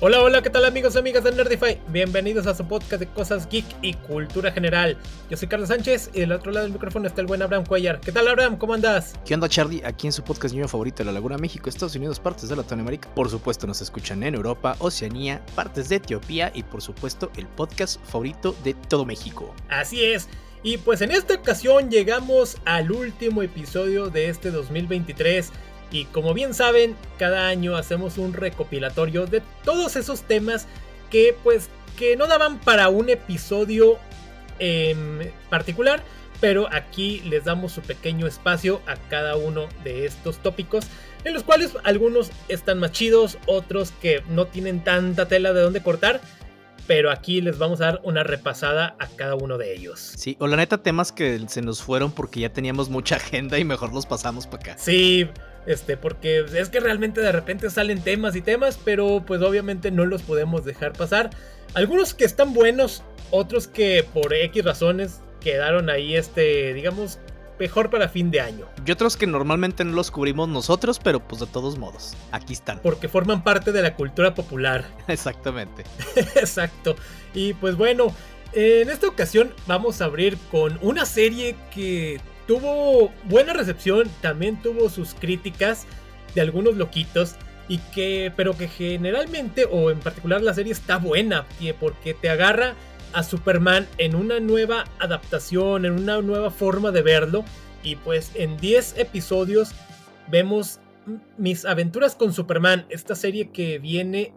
Hola, hola, ¿qué tal amigos y amigas de Nerdify? Bienvenidos a su podcast de cosas geek y cultura general. Yo soy Carlos Sánchez y del otro lado del micrófono está el buen Abraham Cuellar. ¿Qué tal Abraham? ¿Cómo andas? ¿Qué onda Charlie? Aquí en su podcast niño favorito de la Laguna México, Estados Unidos, partes de Latinoamérica. Por supuesto nos escuchan en Europa, Oceanía, partes de Etiopía y por supuesto el podcast favorito de todo México. Así es. Y pues en esta ocasión llegamos al último episodio de este 2023 y como bien saben, cada año hacemos un recopilatorio de todos esos temas que pues que no daban para un episodio en particular, pero aquí les damos su pequeño espacio a cada uno de estos tópicos, en los cuales algunos están más chidos, otros que no tienen tanta tela de dónde cortar, pero aquí les vamos a dar una repasada a cada uno de ellos. Sí, o la neta temas que se nos fueron porque ya teníamos mucha agenda y mejor los pasamos para acá. Sí, este, porque es que realmente de repente salen temas y temas, pero pues obviamente no los podemos dejar pasar. Algunos que están buenos, otros que por X razones quedaron ahí, este, digamos, mejor para fin de año. Y otros que normalmente no los cubrimos nosotros, pero pues de todos modos, aquí están. Porque forman parte de la cultura popular. Exactamente. Exacto. Y pues bueno, en esta ocasión vamos a abrir con una serie que tuvo buena recepción, también tuvo sus críticas de algunos loquitos y que pero que generalmente o en particular la serie está buena porque te agarra a Superman en una nueva adaptación, en una nueva forma de verlo y pues en 10 episodios vemos mis aventuras con Superman, esta serie que viene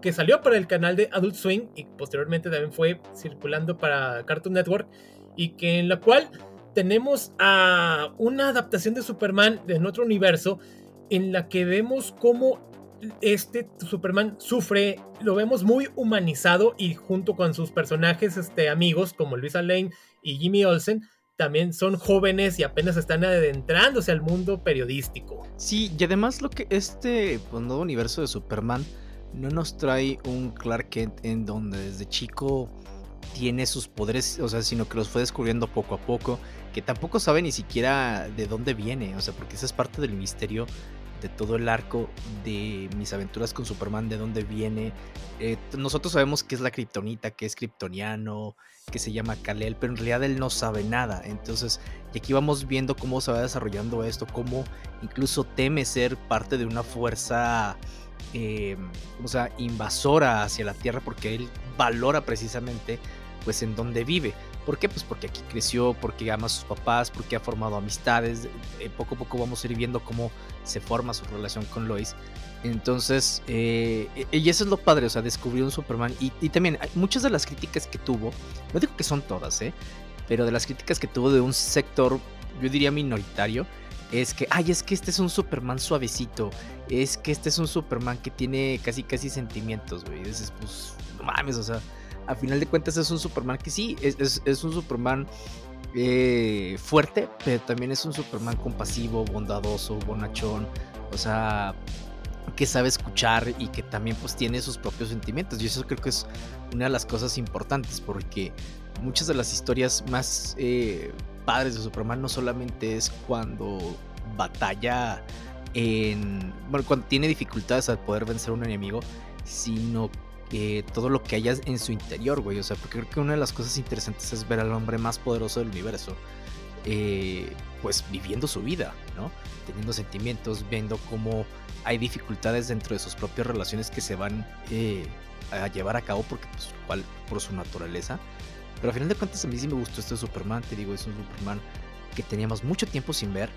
que salió para el canal de Adult Swing y posteriormente también fue circulando para Cartoon Network y que en la cual tenemos a una adaptación de Superman en otro universo en la que vemos cómo este Superman sufre, lo vemos muy humanizado y junto con sus personajes este, amigos como Luisa Lane y Jimmy Olsen, también son jóvenes y apenas están adentrándose al mundo periodístico. Sí, y además lo que este pues, nuevo universo de Superman no nos trae un Clark Kent en donde desde chico tiene sus poderes, o sea, sino que los fue descubriendo poco a poco que tampoco sabe ni siquiera de dónde viene, o sea, porque esa es parte del misterio de todo el arco de mis aventuras con Superman, de dónde viene. Eh, nosotros sabemos que es la kriptonita, que es kryptoniano, que se llama Kalel, pero en realidad él no sabe nada. Entonces, y aquí vamos viendo cómo se va desarrollando esto, cómo incluso teme ser parte de una fuerza, eh, o sea, invasora hacia la Tierra, porque él valora precisamente pues en donde vive. ¿Por qué? Pues porque aquí creció, porque ama a sus papás, porque ha formado amistades. Eh, poco a poco vamos a ir viendo cómo se forma su relación con Lois. Entonces, eh, y eso es lo padre, o sea, descubrió un Superman. Y, y, también muchas de las críticas que tuvo, no digo que son todas, ¿eh? Pero de las críticas que tuvo de un sector, yo diría minoritario, es que, ay, es que este es un Superman suavecito. Es que este es un Superman que tiene casi, casi sentimientos, güey. Dices, pues, no mames, o sea a final de cuentas es un Superman que sí, es, un Superman eh, fuerte, pero también es un Superman compasivo, bondadoso, bonachón, o sea, que sabe escuchar y que también pues tiene sus propios sentimientos. Y eso creo que es una de las cosas importantes porque muchas de las historias más eh, padres de Superman no solamente es cuando batalla en, bueno, cuando tiene dificultades al poder vencer a un enemigo, sino todo lo que haya en su interior, güey. O sea, porque creo que una de las cosas interesantes es ver al hombre más poderoso del universo, eh, pues viviendo su vida, ¿no? Teniendo sentimientos, viendo cómo hay dificultades dentro de sus propias relaciones que se van eh, a llevar a cabo porque, pues, cual, por su naturaleza. Pero al final de cuentas a mí sí me gustó este Superman, te digo, es un Superman que teníamos mucho tiempo sin ver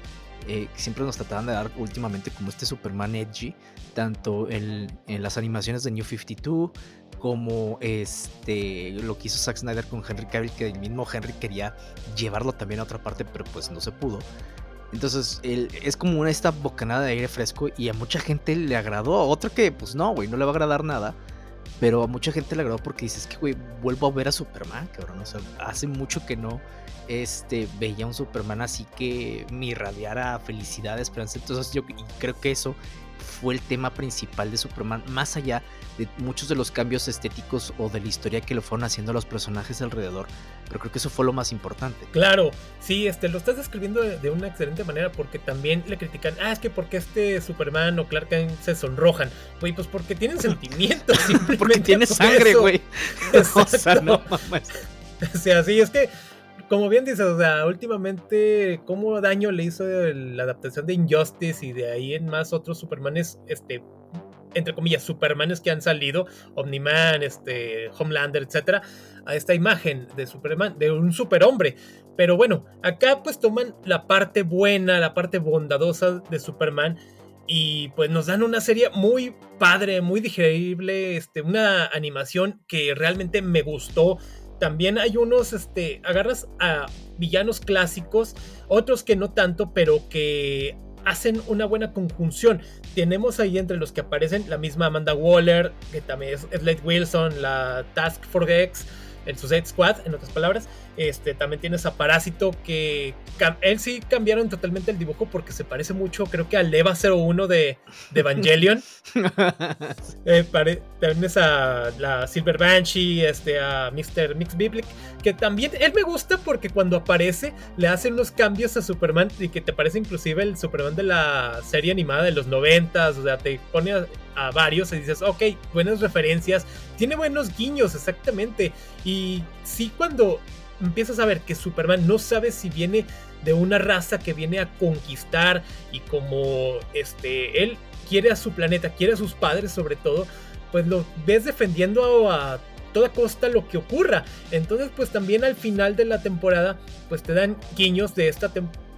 eh, siempre nos trataban de dar últimamente como este Superman edgy, tanto en, las animaciones de New 52 como este lo que hizo Zack Snyder con Henry Cavill, que el mismo Henry quería llevarlo también a otra parte, pero pues no se pudo. Entonces es como una esta bocanada de aire fresco y a mucha gente le agradó, a otro que pues no, güey, no le va a agradar nada. Pero a mucha gente le agradó porque dices que, güey, vuelvo a ver a Superman, cabrón. O sea, hace mucho que no este, veía un Superman así que me irradiara felicidad, esperanza. Entonces yo creo que eso fue el tema principal de Superman, más allá de muchos de los cambios estéticos o de la historia que le fueron haciendo los personajes alrededor. Pero creo que eso fue lo más importante. Claro, sí, este, lo estás describiendo de, una excelente manera porque también le critican, ah, es que porque este Superman o Clark Kent se sonrojan. Güey, pues porque tienen sentimientos. porque tiene sangre, güey. o sea, no O sea, sí, es que como bien dices, o sea, últimamente, cómo daño le hizo la adaptación de Injustice y de ahí en más otros Supermanes, este, entre comillas, Supermanes que han salido, Omniman, este, Homelander, etcétera, a esta imagen de Superman, de un superhombre. Pero bueno, acá pues toman la parte buena, la parte bondadosa de Superman y pues nos dan una serie muy padre, muy digerible, este, una animación que realmente me gustó también hay unos, este, agarras a villanos clásicos, otros que no tanto, pero que hacen una buena conjunción. Tenemos ahí entre los que aparecen la misma Amanda Waller, que también es Slade Wilson, la Task Force el Suicide Squad, en otras palabras. Este, también tienes a Parásito, que él sí cambiaron totalmente el dibujo porque se parece mucho, creo que al Eva 01 de, de Evangelion. eh, también es a la Silver Banshee, este, a Mr. Mix Biblic, que también él me gusta porque cuando aparece le hacen unos cambios a Superman y que te parece inclusive el Superman de la serie animada de los 90, o sea, te pone a, a varios y dices, ok, buenas referencias, tiene buenos guiños, exactamente. Y sí, cuando empiezas a ver que Superman no sabe si viene de una raza que viene a conquistar y como este él quiere a su planeta, quiere a sus padres sobre todo, pues lo ves defendiendo a, toda costa lo que ocurra. Entonces, pues también al final de la temporada, pues te dan guiños de esta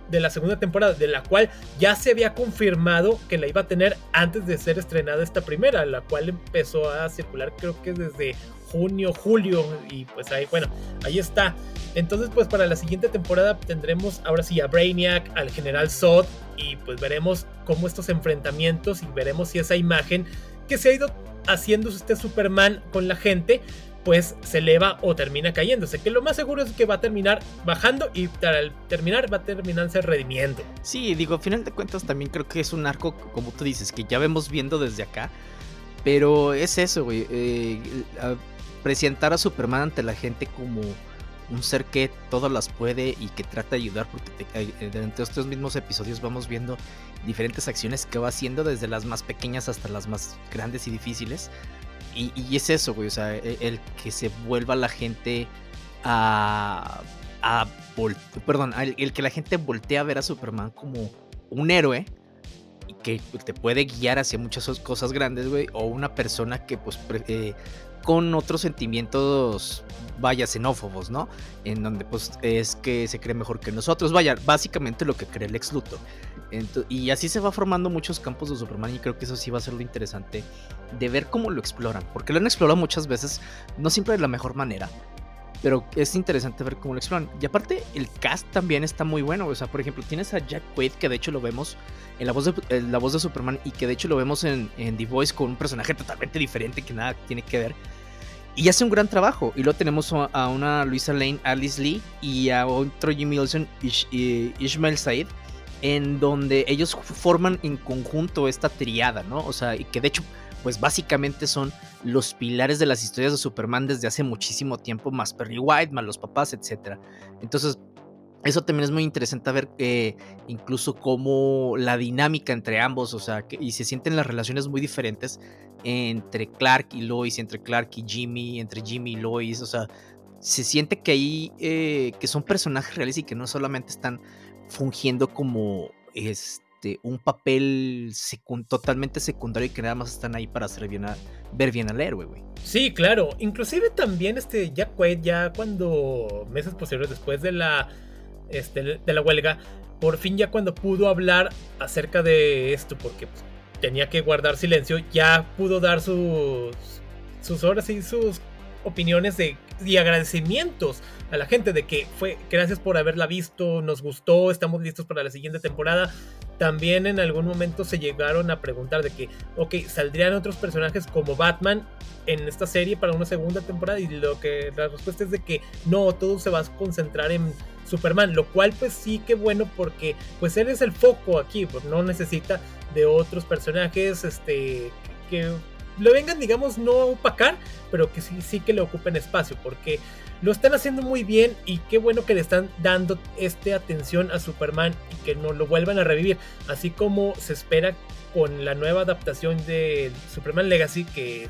de la segunda temporada, de la cual ya se había confirmado que la iba a tener antes de ser estrenada esta primera, la cual empezó a circular creo que desde junio, julio. Y pues ahí, bueno, ahí está. Entonces, pues para la siguiente temporada tendremos ahora sí a Brainiac, al General Zod. Y pues veremos cómo estos enfrentamientos y veremos si esa imagen que se ha ido haciendo este Superman con la gente, pues se eleva o termina cayéndose. Que lo más seguro es que va a terminar bajando y al terminar va a terminarse redimiendo. Sí, digo, a final de cuentas también creo que es un arco, como tú dices, que ya vemos viendo desde acá. Pero es eso, güey. Eh, presentar a Superman ante la gente como un ser que todas las puede y que trata de ayudar porque eh, durante estos mismos episodios vamos viendo diferentes acciones que va haciendo desde las más pequeñas hasta las más grandes y difíciles. Y, es eso, güey, o sea, e, el, que se vuelva la gente a, a perdón, el, que la gente voltea a ver a Superman como un héroe que te puede guiar hacia muchas cosas grandes, güey, o una persona que pues eh, con otros sentimientos, vaya, xenófobos, ¿no? En donde pues es que se cree mejor que nosotros, vaya, básicamente lo que cree el ex y así se va formando muchos campos de Superman y creo que eso sí va a ser lo interesante de ver cómo lo exploran, porque lo han explorado muchas veces, no siempre de la mejor manera, pero es interesante ver cómo lo exploran. Y aparte, el cast también está muy bueno. O sea, por ejemplo, tienes a Jack Quaid, que de hecho lo vemos en la voz de, la voz de Superman, y que de hecho lo vemos en, en The Voice con un personaje totalmente diferente que nada tiene que ver. Y hace un gran trabajo. Y luego tenemos a una Luisa Lane, Alice Lee y a otro Jimmy Olsen, y Ishmael Said, en donde ellos forman en conjunto esta triada, ¿no? O sea, y que de hecho, pues básicamente son los pilares de las historias de Superman desde hace muchísimo tiempo, más Perry White, más los papás, etc. Entonces, eso también es muy interesante ver eh, incluso cómo la dinámica entre ambos, o sea, y se sienten las relaciones muy diferentes entre Clark y Lois, entre Clark y Jimmy, entre Jimmy y Lois, o sea, se siente que ahí, eh, que son personajes reales y que no solamente están fungiendo como este, un papel totalmente secundario y que nada más están ahí para hacer bien ver bien al héroe, güey. Sí, claro, inclusive también este Jack Quaid ya cuando meses posteriores después de la este, de la huelga, por fin ya cuando pudo hablar acerca de esto, porque pues, tenía que guardar silencio, ya pudo dar sus, sus horas y sus opiniones de, y agradecimientos a la gente de que fue gracias por haberla visto, nos gustó, estamos listos para la siguiente temporada. También en algún momento se llegaron a preguntar de que, ok, saldrían otros personajes como Batman en esta serie para una segunda temporada y lo que la respuesta es de que no, todo se va a concentrar en Superman, lo cual pues sí que bueno porque pues él es el foco aquí, pues no necesita de otros personajes este, que lo vengan, digamos, no a opacar, pero que sí, sí que le ocupen espacio, porque lo están haciendo muy bien y qué bueno que le están dando esta atención a Superman y que no lo vuelvan a revivir, así como se espera con la nueva adaptación de Superman Legacy, que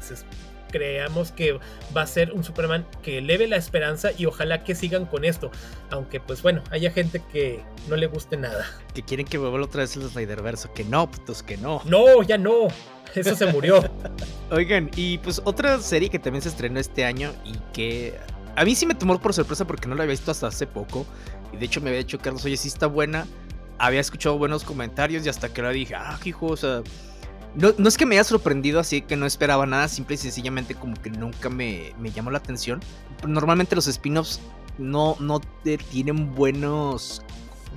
creamos que va a ser un Superman que eleve la esperanza y ojalá que sigan con esto. Aunque pues bueno, haya gente que no le guste nada. Que quieren que vuelva otra vez el Snyderverse. Que no, pues que no. No, ya no. Eso se murió. Oigan, y pues otra serie que también se estrenó este año y que a mí sí me tomó por sorpresa porque no la había visto hasta hace poco. Y de hecho me había dicho Carlos, oye, sí está buena. Había escuchado buenos comentarios y hasta que la dije, ah, hijo, o sea, no, no, es que me haya sorprendido así que no esperaba nada, simple y sencillamente como que nunca me, me llamó la atención. Normalmente los spin-offs no, no tienen buenos...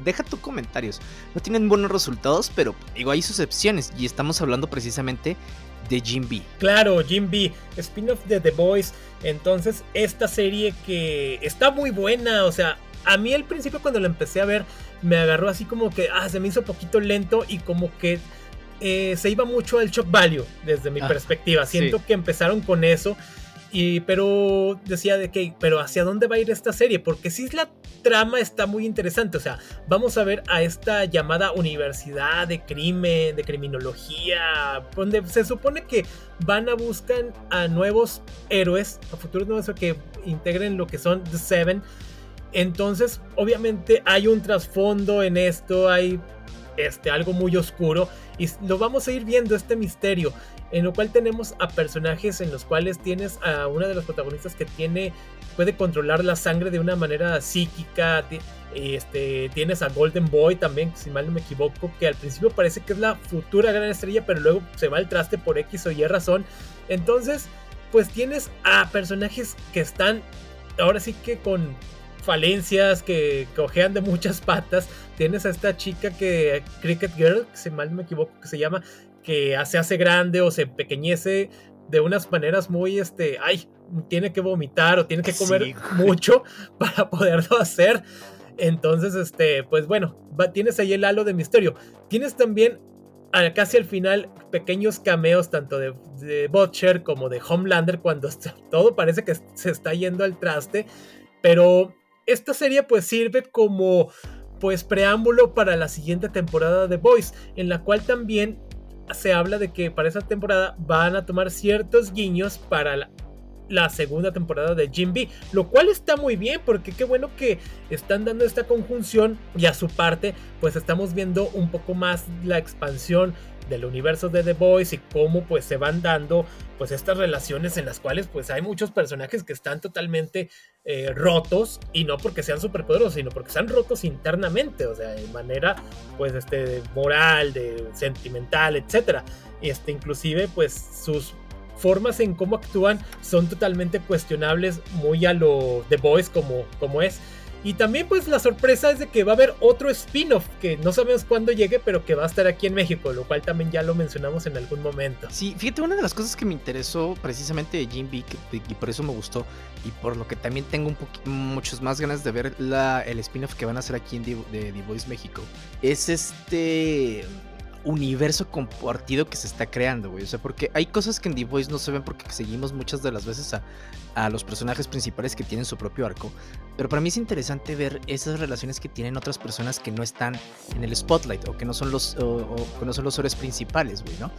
Deja tus comentarios. No tienen buenos resultados, pero digo, hay sus excepciones. Y estamos hablando precisamente de Jim B. Claro, Jim B, spin-off de The Boys. Entonces, esta serie que está muy buena. O sea, a mí al principio cuando la empecé a ver, me agarró así como que, ah, se me hizo poquito lento y como que eh, se iba mucho al shock value desde mi ah, perspectiva. Siento que empezaron con eso. Y, pero decía de que, pero ¿hacia dónde va a ir esta serie? Porque si la trama está muy interesante. O sea, vamos a ver a esta llamada universidad de crimen, de criminología, donde se supone que van a buscar a nuevos héroes, a futuros nuevos que integren lo que son The Seven. Entonces, obviamente hay un trasfondo en esto, hay este, algo muy oscuro y lo vamos a ir viendo este misterio en lo cual tenemos a personajes en los cuales tienes a una de las protagonistas que tiene puede controlar la sangre de una manera psíquica este tienes a Golden Boy también si mal no me equivoco que al principio parece que es la futura gran estrella pero luego se va al traste por X o Y razón entonces pues tienes a personajes que están ahora sí que con falencias, que cojean de muchas patas. Tienes a esta chica que, Cricket Girl, si mal no me equivoco, que se llama, que se hace grande o se pequeñece de unas maneras muy, este, ay, tiene que vomitar o tiene que comer mucho para poderlo hacer. Entonces, este, pues bueno, tienes ahí el halo de misterio. Tienes también casi al final pequeños cameos tanto de, de Butcher como de Homelander cuando todo parece que se está yendo al traste. Pero esta serie pues sirve como pues preámbulo para la siguiente temporada de Boys, en la cual también se habla de que para esa temporada van a tomar ciertos guiños para la, segunda temporada de Jim B, lo cual está muy bien porque qué bueno que están dando esta conjunción y a su parte pues estamos viendo un poco más la expansión del universo de The Boys y cómo pues se van dando pues estas relaciones en las cuales pues hay muchos personajes que están totalmente eh, rotos y no porque sean superpoderosos sino porque están rotos internamente o sea de manera pues este moral de sentimental etcétera. Este inclusive pues sus formas en cómo actúan son totalmente cuestionables muy a lo The Boys como, como es y también pues la sorpresa es de que va a haber otro spin-off que no sabemos cuándo llegue, pero que va a estar aquí en México, lo cual también ya lo mencionamos en algún momento. Sí, fíjate, una de las cosas que me interesó precisamente de Jim B, y por eso me gustó, y por lo que también tengo un muchas más ganas de ver la, el spin-off que van a hacer aquí en The Voice México, es este universo compartido que se está creando, güey. O sea, porque hay cosas que en The Voice no se ven porque seguimos muchas de las veces a, los personajes principales que tienen su propio arco. Pero para mí es interesante ver esas relaciones que tienen otras personas que no están en el spotlight o que no son los, o, que no son los héroes principales, güey, ¿no?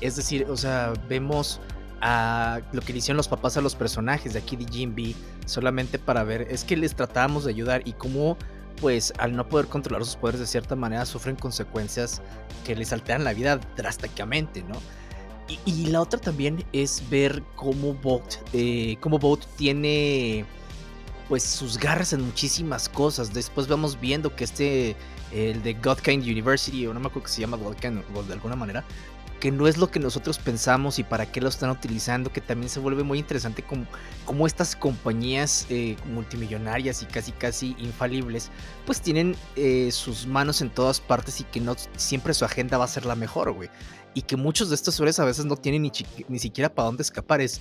Es decir, o sea, vemos a lo que le hicieron los papás a los personajes de aquí de Jim B solamente para ver, es que les tratábamos de ayudar y cómo pues al no poder controlar sus poderes de cierta manera sufren consecuencias que les alteran la vida drásticamente, ¿no? Y, la otra también es ver cómo Bot, eh, cómo Bot tiene pues sus garras en muchísimas cosas. Después vamos viendo que este, el de Godkind University, o no me acuerdo que se llama Godkind de alguna manera, que no es lo que nosotros pensamos y para qué lo están utilizando, que también se vuelve muy interesante como, como estas compañías eh, multimillonarias y casi casi infalibles, pues tienen eh, sus manos en todas partes y que no siempre su agenda va a ser la mejor, güey. Y que muchos de estos héroes a veces no tienen ni, ni siquiera para dónde escapar. Es,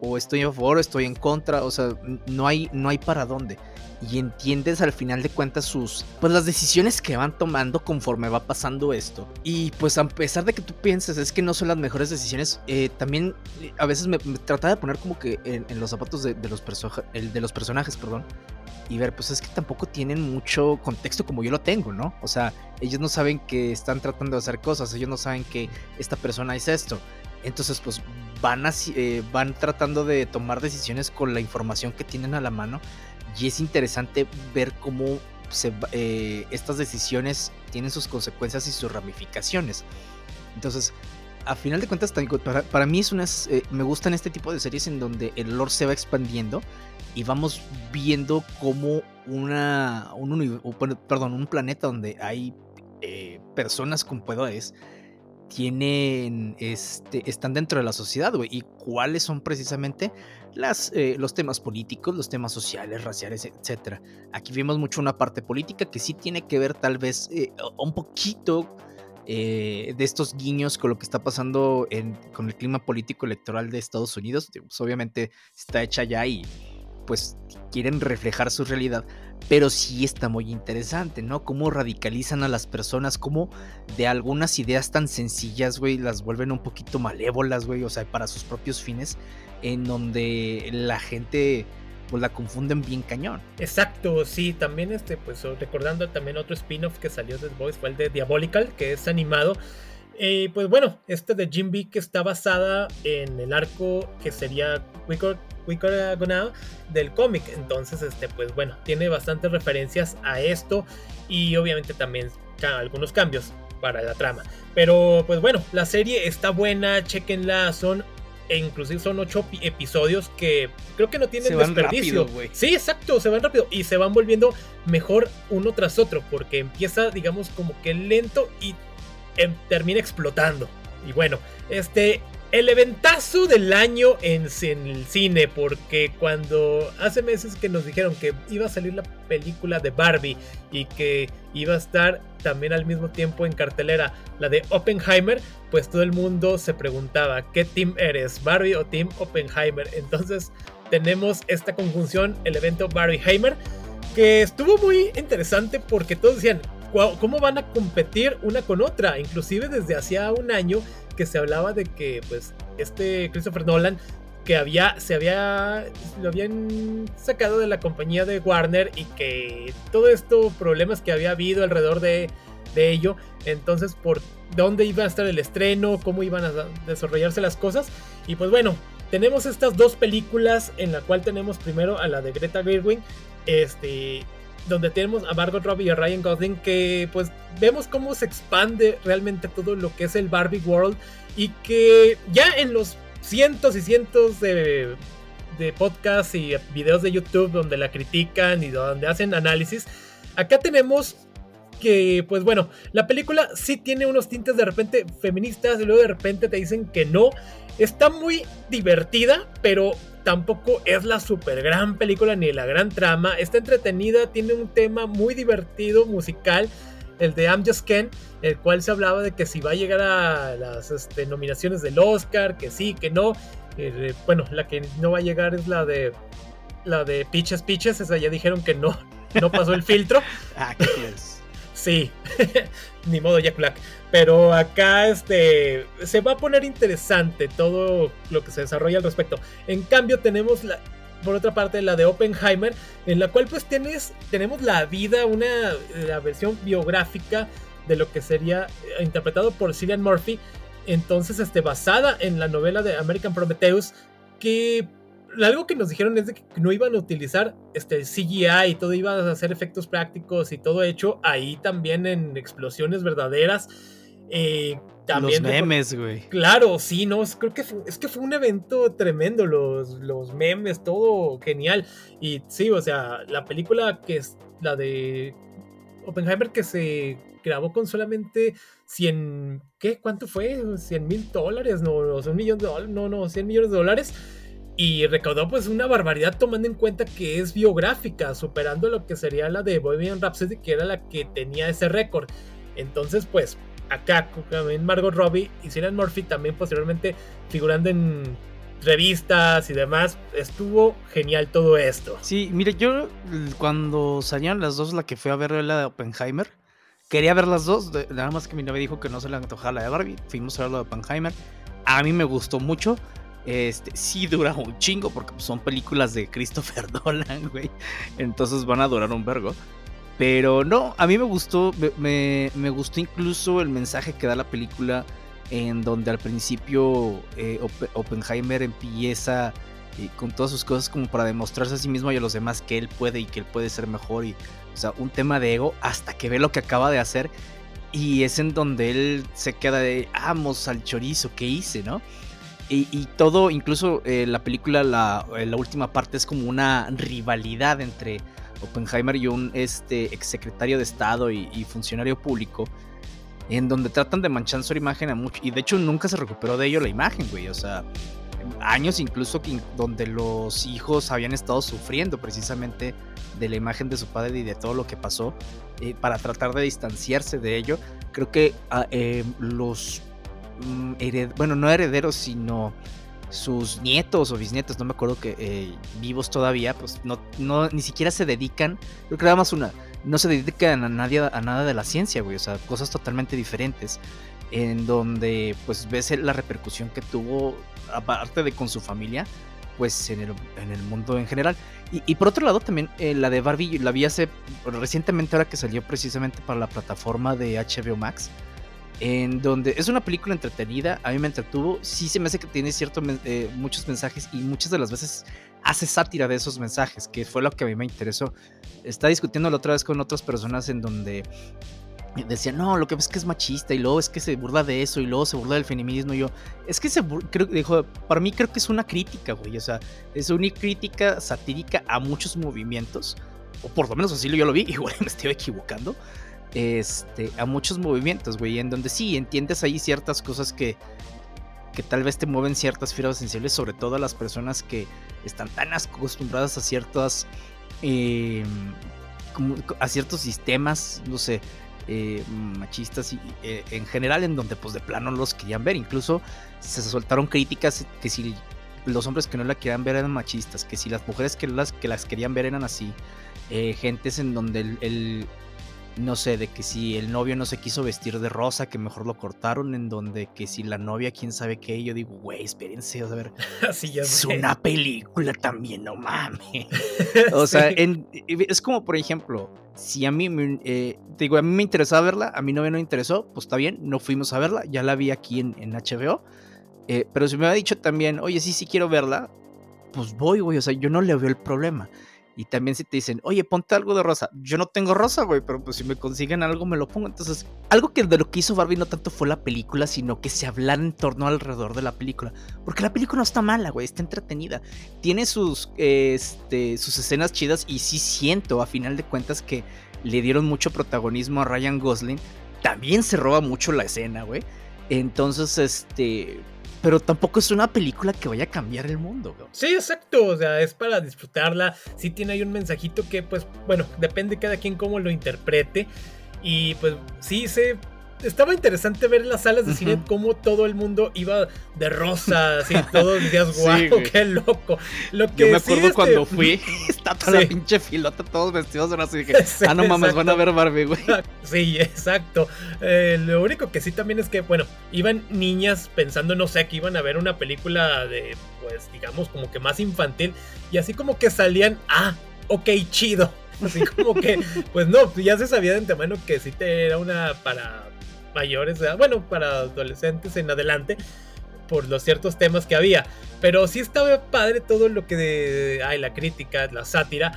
o estoy a favor o estoy en contra, o sea, no hay, no hay para dónde. Y entiendes al final de cuentas sus, pues las decisiones que van tomando conforme va pasando esto. Y pues a pesar de que tú pienses es que no son las mejores decisiones, eh, también eh, a veces me, trataba de poner como que en, los zapatos de, los de los personajes, perdón, y ver, pues es que tampoco tienen mucho contexto como yo lo tengo, ¿no? O sea, ellos no saben que están tratando de hacer cosas, ellos no saben que esta persona es esto. Entonces, pues van, así, eh, van tratando de tomar decisiones con la información que tienen a la mano y es interesante ver cómo se, eh, estas decisiones tienen sus consecuencias y sus ramificaciones. Entonces, a final de cuentas, para, para mí es unas, eh, me gustan este tipo de series en donde el lore se va expandiendo y vamos viendo cómo una, un, perdón, un planeta donde hay personas con poderes tienen, este, están dentro de la sociedad, güey, y cuáles son precisamente las, eh, los temas políticos, los temas sociales, raciales, etc. Aquí vemos mucho una parte política que sí tiene que ver tal vez eh, un poquito eh, de estos guiños con lo que está pasando en, con el clima político electoral de Estados Unidos. Pues, obviamente está hecha ya y pues quieren reflejar su realidad, pero sí está muy interesante, ¿no? Cómo radicalizan a las personas, cómo de algunas ideas tan sencillas, güey, las vuelven un poquito malévolas, güey, o sea, para sus propios fines, en donde la gente pues la confunden bien cañón. Exacto, sí, también este, pues recordando también otro spin-off que salió de The Voice fue el de Diabolical, que es animado. Eh, pues bueno, este de Jim B que está basada en el arco que sería del cómic. Entonces, este, pues bueno, tiene bastantes referencias a esto y obviamente también algunos cambios para la trama. Pero pues bueno, la serie está buena, chequenla, son e inclusive son ocho episodios que creo que no tienen desperdicio. sí, exacto, se van rápido y se van volviendo mejor uno tras otro porque empieza, digamos, como que lento y em, termina explotando. Y bueno, este el eventazo del año en, el cine, porque cuando hace meses que nos dijeron que iba a salir la película de Barbie y que iba a estar también al mismo tiempo en cartelera la de Oppenheimer, pues todo el mundo se preguntaba, ¿qué team eres? ¿Barbie o team Oppenheimer? Entonces tenemos esta conjunción, el evento Barbieheimer, que estuvo muy interesante porque todos decían, ¿cómo van a competir una con otra? Inclusive desde hacía un año que se hablaba de que pues este Christopher Nolan que había se había lo habían sacado de la compañía de Warner y que todo esto problemas que había habido alrededor de, de ello entonces por dónde iba a estar el estreno cómo iban a desarrollarse las cosas y pues bueno tenemos estas dos películas en la cual tenemos primero a la de Greta Gerwig este donde tenemos a Margot Robbie y a Ryan Gosling, que pues vemos cómo se expande realmente todo lo que es el Barbie World y que ya en los cientos y cientos de, de podcasts y videos de YouTube donde la critican y donde hacen análisis, acá tenemos que pues bueno, la película sí tiene unos tintes de repente feministas y luego de repente te dicen que no. Está muy divertida, pero tampoco es la super gran película ni la gran trama. Está entretenida, tiene un tema muy divertido, musical, el de I'm Just Ken, el cual se hablaba de que si va a llegar a las este, nominaciones del Oscar, que sí, que no. Eh, bueno, la que no va a llegar es la de la de Pitches Pitches, esa ya dijeron que no, no pasó el filtro. ah, ¿qué Sí, ni modo Jack Black. Pero acá este, se va a poner interesante todo lo que se desarrolla al respecto. En cambio tenemos por otra parte la de Oppenheimer, en la cual pues tienes, tenemos la vida, una la versión biográfica de lo que sería eh, interpretado por Cillian Murphy. Entonces, este, basada en la novela de American Prometheus, que algo que nos dijeron es de que no iban a utilizar este CGI y todo iba a hacer efectos prácticos y todo hecho ahí también en explosiones verdaderas. Eh, también los memes, güey. Claro, sí, no, creo que fue, es que fue un evento tremendo, los, los memes, todo genial. Y sí, o sea, la película que es la de Oppenheimer que se grabó con solamente 100, ¿qué? ¿Cuánto fue? ¿100 mil dólares? No, no, un millón de dólares, no, no, 100 millones de dólares y recaudó pues una barbaridad tomando en cuenta que es biográfica, superando lo que sería la de Bohemian Rhapsody, que era la que tenía ese récord. Entonces pues acá también Margot Robbie y Cillian Murphy también posteriormente figurando en revistas y demás. Estuvo genial todo esto. Sí, mire, yo cuando salían las dos, la que fue a ver la de Oppenheimer, quería ver las dos, nada más que mi novia dijo que no se le antojaba la de Barbie, fuimos a ver la de Oppenheimer. A mí me gustó mucho. Este, sí dura un chingo porque son películas de Christopher Nolan, güey. Entonces van a durar un vergo. Pero no, a mí me gustó, me, me, gustó incluso el mensaje que da la película en donde al principio eh, Oppenheimer empieza eh, con todas sus cosas como para demostrarse a sí mismo y a los demás que él puede y que él puede ser mejor y, o sea, un tema de ego hasta que ve lo que acaba de hacer y es en donde él se queda de, vamos al chorizo, ¿qué hice, no? Y, todo, incluso eh, la película, la, la última parte es como una rivalidad entre Oppenheimer y un este, exsecretario de Estado y, funcionario público, en donde tratan de manchar su imagen a mucho. Y de hecho nunca se recuperó de ello la imagen, güey. O sea, años incluso que, donde los hijos habían estado sufriendo precisamente de la imagen de su padre y de todo lo que pasó, eh, para tratar de distanciarse de ello. Creo que ah, eh, los, mm, bueno, no herederos, sino sus nietos o bisnietos, no me acuerdo que eh, vivos todavía, pues no, ni siquiera se dedican, creo que nada más una, no se dedican a, nadie, a nada de la ciencia, güey, o sea, cosas totalmente diferentes, en donde pues ves la repercusión que tuvo, aparte de con su familia, pues en el, mundo en general. Y, por otro lado también eh, la de Barbie la vi hace recientemente ahora que salió precisamente para la plataforma de HBO Max en donde es una película entretenida, a mí me entretuvo, sí se me hace que tiene cierto, eh, muchos mensajes y muchas de las veces hace sátira de esos mensajes, que fue lo que a mí me interesó. Está discutiendo la otra vez con otras personas en donde decían, no, lo que ves es que es machista y luego es que se burla de eso y luego se burla del feminismo y yo, es que se creo, dijo, para mí creo que es una crítica, güey, o sea, es una crítica satírica a muchos movimientos, o por lo menos así yo lo vi, igual me estoy equivocando, este, a muchos movimientos, güey, en donde sí entiendes ahí ciertas cosas que, que tal vez te mueven ciertas fibras sensibles, sobre todo a las personas que están tan acostumbradas a ciertas, em, a ciertos sistemas, no sé, eh, machistas y, eh, en general, en donde pues de plano los querían ver. Incluso se soltaron críticas que si los hombres que no la querían ver eran machistas, que si las mujeres que las, que las querían ver eran así. Eh, gentes en donde el, no sé, de que si el novio no se quiso vestir de rosa, que mejor lo cortaron, en donde que si la novia, quién sabe qué, yo digo, güey, espérense, a ver, es una película también, no mames. o sea, es como, por ejemplo, si a mí, eh, digo, a mí me interesaba verla, a mi novia no me interesó, pues está bien, no fuimos a verla, ya la vi aquí en, HBO, eh, pero si me ha dicho también, oye, sí, sí quiero verla, pues voy, güey, o sea, yo no le veo el problema. Y también si te dicen, oye, ponte algo de rosa. Yo no tengo rosa, güey, pero pues si me consiguen algo me lo pongo. Entonces, algo que de lo que hizo Barbie no tanto fue la película, sino que se hablara en torno alrededor de la película. Porque la película no está mala, güey, está entretenida. Tiene sus, este, sus escenas chidas y sí siento, a final de cuentas, que le dieron mucho protagonismo a Ryan Gosling. También se roba mucho la escena, güey. Entonces, este, pero tampoco es una película que vaya a cambiar el mundo. Sí, exacto, o sea, es para disfrutarla. Sí tiene ahí un mensajito que, pues, bueno, depende cada quien cómo lo interprete. Y pues sí se estaba interesante ver en las salas de cine cómo todo el mundo iba de rosa, así, todos decías, guau, qué loco. Lo que Yo me acuerdo este, cuando fui, está toda la pinche filota, todos vestidos de rosa, y dije, ah, no mames, van a ver Barbie, güey. Sí, exacto. Eh, lo único que sí también es que, bueno, iban niñas pensando, no sé, que iban a ver una película de, pues, digamos, como que más infantil, y así como que salían, ah, ok, chido. Así como que, pues no, ya se sabía de antemano que sí te era una para mayores, bueno, para adolescentes en adelante, por los ciertos temas que había. Pero sí estaba padre todo lo que de, ay, la crítica, la sátira.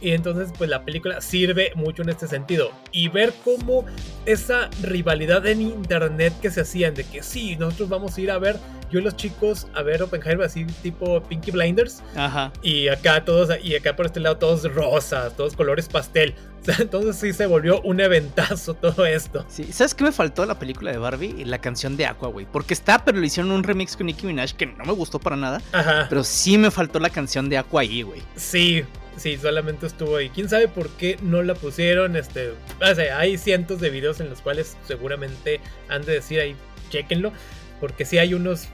Y entonces, pues la película sirve mucho en este sentido. Y ver cómo esa rivalidad en internet que se hacían, de que sí, nosotros vamos a ir a ver, yo y los chicos, a ver Oppenheimer, así tipo Pinky Blinders. Ajá. Y acá todos, y acá por este lado todos rosas, todos colores pastel. entonces sí se volvió un eventazo todo esto. Sí, ¿sabes qué me faltó la película de Barbie? La canción de Aqua, güey. Porque está, pero le hicieron un remix con Nicki Minaj que no me gustó para nada. Ajá. Pero sí me faltó la canción de Aqua ahí, güey. Sí, sí, solamente estuvo ahí. ¿Quién sabe por qué no la pusieron? Este, o sea, hay cientos de videos en los cuales seguramente han de decir ahí, chequenlo. Porque sí hay unos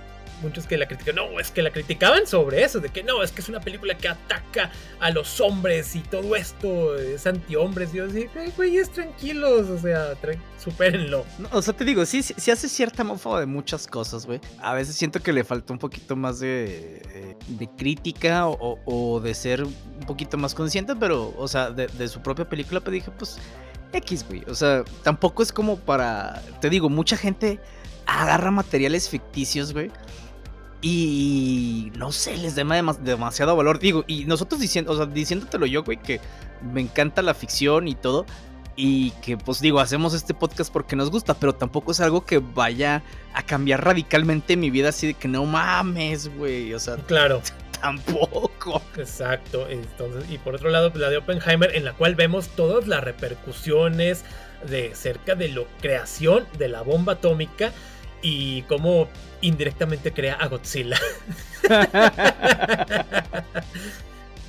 muchos que la critican. No, es que la criticaban sobre eso, de que no, es que es una película que ataca a los hombres y todo esto es anti-hombres. Y yo así, güeyes, tranquilos, o sea, supérenlo. o sea, te digo, sí, sí, hace cierta mofa de muchas cosas, güey. A veces siento que le falta un poquito más de, eh, de crítica o, de ser un poquito más consciente, pero, o sea, de, de su propia película, pues dije, pues X, güey. O sea, tampoco es como para. Te digo, mucha gente agarra materiales ficticios, güey. Y no sé, les da demasiado valor. Digo, y nosotros diciendo, o sea, diciéndotelo yo, güey, que me encanta la ficción y todo. Y que, pues digo, hacemos este podcast porque nos gusta, pero tampoco es algo que vaya a cambiar radicalmente mi vida así de que no mames, güey. O sea, claro. Tampoco. Exacto. Entonces, y por otro lado, la de Oppenheimer, en la cual vemos todas las repercusiones de cerca de la creación de la bomba atómica y cómo indirectamente crea a Godzilla.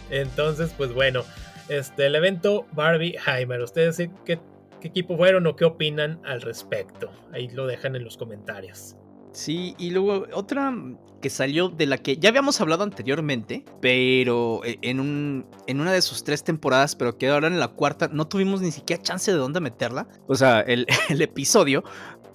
Entonces, pues bueno, este, el evento Barbie Heimer. ¿Ustedes qué, qué equipo fueron o qué opinan al respecto? Ahí lo dejan en los comentarios. Sí, y luego otra que salió de la que ya habíamos hablado anteriormente, pero eh, en, un, en una de sus tres temporadas, pero que ahora en la cuarta no tuvimos ni siquiera chance de dónde meterla. O sea, el, el episodio,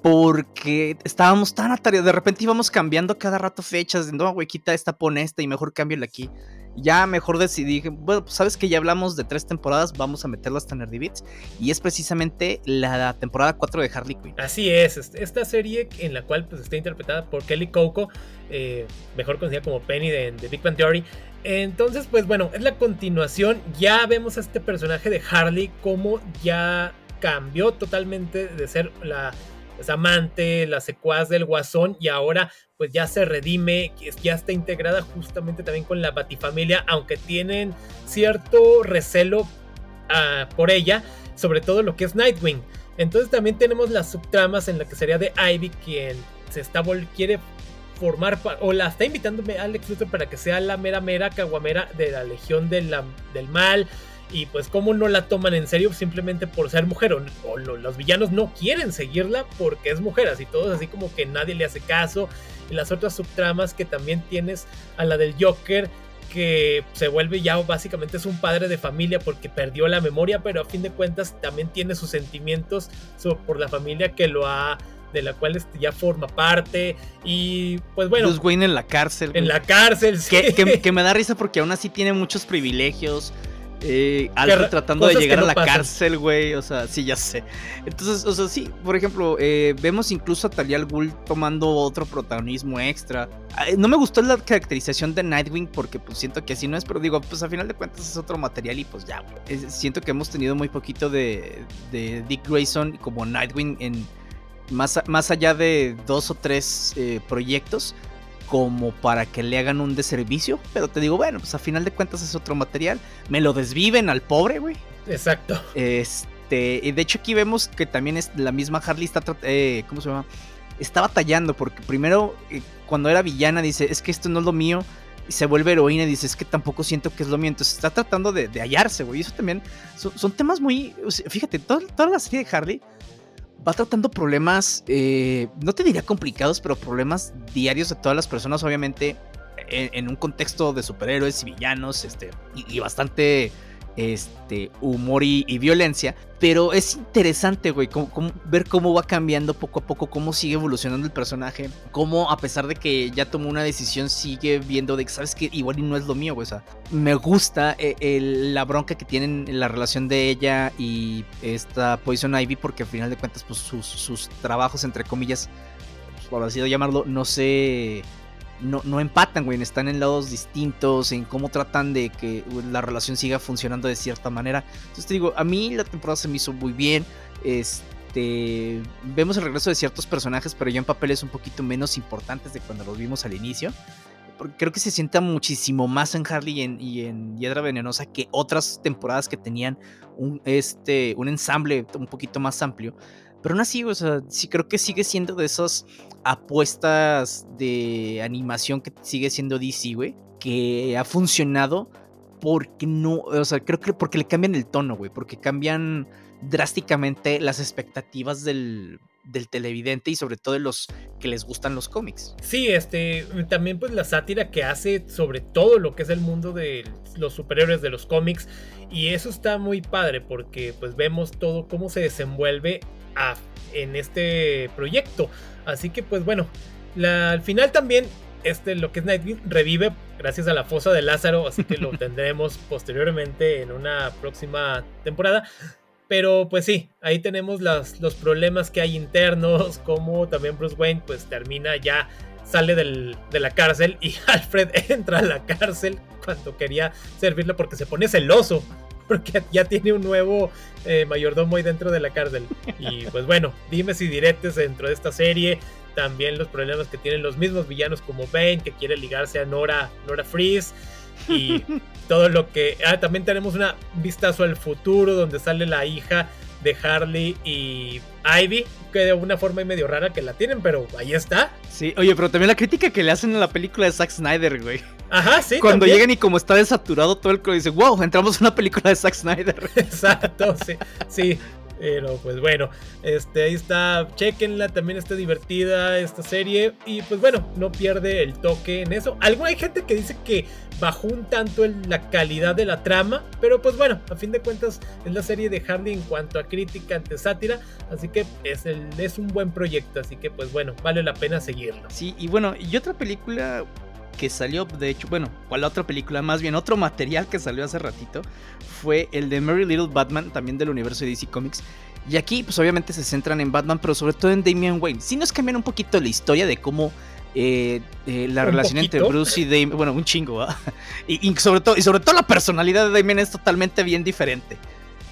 porque estábamos tan atareados. De repente íbamos cambiando cada rato fechas. No, güey, quita esta, pone esta y mejor cámbiala aquí ya mejor decidí, bueno, pues sabes que ya hablamos de tres temporadas, vamos a meterla hasta Nerdy Beats. Y es precisamente la temporada 4 de Harley Quinn. Así es, esta serie en la cual pues, está interpretada por Kelly Coco, eh, mejor conocida como Penny de, de, Big Bang Theory. Entonces, pues bueno, es la continuación. Ya vemos a este personaje de Harley como ya cambió totalmente de ser la amante, la secuaz del guasón y ahora pues ya se redime, ya está integrada justamente también con la Batifamilia, aunque tienen cierto recelo ah, por ella, sobre todo lo que es Nightwing. Entonces también tenemos las subtramas en la que sería de Ivy quien se está quiere formar o la está invitándome a Alex Luthor para que sea la mera mera caguamera de la Legión del Mal y pues como no la toman en serio simplemente por ser mujer o, los villanos no quieren seguirla porque es mujer así todos así como que nadie le hace caso y las otras subtramas que también tienes a la del Joker que se vuelve ya básicamente es un padre de familia porque perdió la memoria pero a fin de cuentas también tiene sus sentimientos por la familia que lo ha de la cual este, ya forma parte. Y pues bueno. Bruce Wayne en la cárcel. En la cárcel, sí. Que, que, me da risa porque aún así tiene muchos privilegios. Eh, tratando de llegar a la cárcel, güey. O sea, sí, ya sé. Entonces, o sea, sí, por ejemplo, eh, vemos incluso a Talia al Ghul tomando otro protagonismo extra. No me gustó la caracterización de Nightwing porque pues siento que así no es, pero digo, pues a final de cuentas es otro material y pues ya, siento que hemos tenido muy poquito de, Dick Grayson como Nightwing en más, más allá de dos o tres eh, proyectos como para que le hagan un deservicio. Pero te digo, bueno, pues a final de cuentas es otro material. Me lo desviven al pobre, güey. Exacto. Este, y de hecho aquí vemos que también es la misma Harley está, eh, ¿cómo se llama? Está batallando porque primero eh, cuando era villana dice, es que esto no es lo mío. Y se vuelve heroína y dice, es que tampoco siento que es lo mío. Entonces está tratando de, hallarse, güey. Y eso también son, temas muy... fíjate, toda, toda la serie de Harley va tratando problemas, eh, no te diría complicados, pero problemas diarios de todas las personas, obviamente, en, un contexto de superhéroes y villanos, este, y bastante este, humor y, violencia. Pero es interesante, güey, ver cómo va cambiando poco a poco, cómo sigue evolucionando el personaje, cómo a pesar de que ya tomó una decisión, sigue viendo de que, sabes que igual y no es lo mío, güey. O sea, me gusta eh, la bronca que tienen en la relación de ella y esta Poison Ivy, porque al final de cuentas, pues sus, trabajos, entre comillas, pues, por así llamarlo, no sé no, empatan, güey, están en lados distintos, en cómo tratan de que la relación siga funcionando de cierta manera. Entonces te digo, a mí la temporada se me hizo muy bien. Este, vemos el regreso de ciertos personajes, pero ya en papeles un poquito menos importantes de cuando los vimos al inicio. Porque creo que se sienta muchísimo más en Harley y en, y en Hiedra Venenosa que otras temporadas que tenían un, este, un ensamble un poquito más amplio. Pero aún así, o sea, sí creo que sigue siendo de esas apuestas de animación que sigue siendo DC, güey, que ha funcionado porque no, o sea, creo que porque le cambian el tono, güey, porque cambian drásticamente las expectativas del, del televidente y sobre todo de los que les gustan los cómics. Sí, este, también pues la sátira que hace sobre todo lo que es el mundo de los superhéroes de los cómics y eso está muy padre porque pues vemos todo cómo se desenvuelve en este proyecto. Así que pues bueno, al final también este, lo que es Nightwing revive gracias a la fosa de Lázaro, así que lo tendremos posteriormente en una próxima temporada. Pero pues sí, ahí tenemos los, los problemas que hay internos, como también Bruce Wayne pues termina ya, sale de la cárcel y Alfred entra a la cárcel cuando quería servirle porque se pone celoso, porque ya tiene un nuevo eh, mayordomo ahí dentro de la cárcel. Y pues bueno, dime si diretes dentro de esta serie, también los problemas que tienen los mismos villanos como Bane, que quiere ligarse a Nora, Nora Freeze y todo lo que... Ah, también tenemos una vistazo al futuro donde sale la hija de Harley y Ivy, que de una forma medio rara que la tienen, pero ahí está. Sí, oye, pero también la crítica que le hacen a la película de Zack Snyder, güey. Ajá, sí. Cuando llegan y como está desaturado todo el dice, wow, entramos en una película de Zack Snyder. Exacto, sí, sí. Pero pues bueno, este, ahí está, chequenla, también está divertida esta serie y pues bueno, no pierde el toque en eso. Algo hay gente que dice que bajó un tanto en la calidad de la trama, pero pues bueno, a fin de cuentas es la serie de Harley en cuanto a crítica ante sátira, así que es, el, es un buen proyecto, así que pues bueno, vale la pena seguirlo. Sí, y bueno, y otra película que salió, de hecho, bueno, ¿cuál otra película? Más bien otro material que salió hace ratito fue el de Mary Little Batman, también del universo de DC Comics. Y aquí, pues obviamente se centran en Batman, pero sobre todo en Damian Wayne. Si nos cambian un poquito la historia de cómo eh, eh, la relación entre Bruce y Damian, bueno, un chingo, y, sobre todo, y sobre todo la personalidad de Damian es totalmente bien diferente.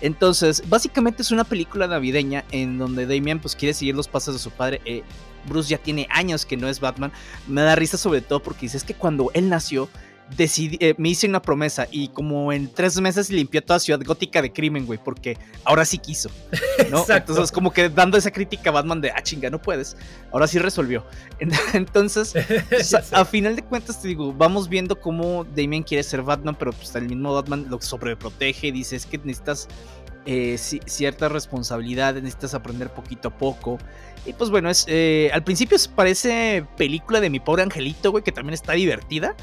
Entonces, básicamente es una película navideña en donde Damian pues quiere seguir los pasos de su padre. Eh, Bruce ya tiene años que no es Batman. Me da risa sobre todo porque dice, es que cuando él nació, decidí, eh, me hice una promesa y como en tres meses limpió toda Ciudad Gótica de crimen, güey, porque ahora sí quiso, ¿no? Entonces como que dando esa crítica a Batman de, ah, chinga, no puedes, ahora sí resolvió. Entonces, a final de cuentas te digo, vamos viendo cómo Damien quiere ser Batman, pero pues el mismo Batman lo sobreprotege, dice, es que necesitas eh, cierta responsabilidad, necesitas aprender poquito a poco. Y pues bueno, es eh, al principio parece película de mi pobre angelito, güey, que también está divertida.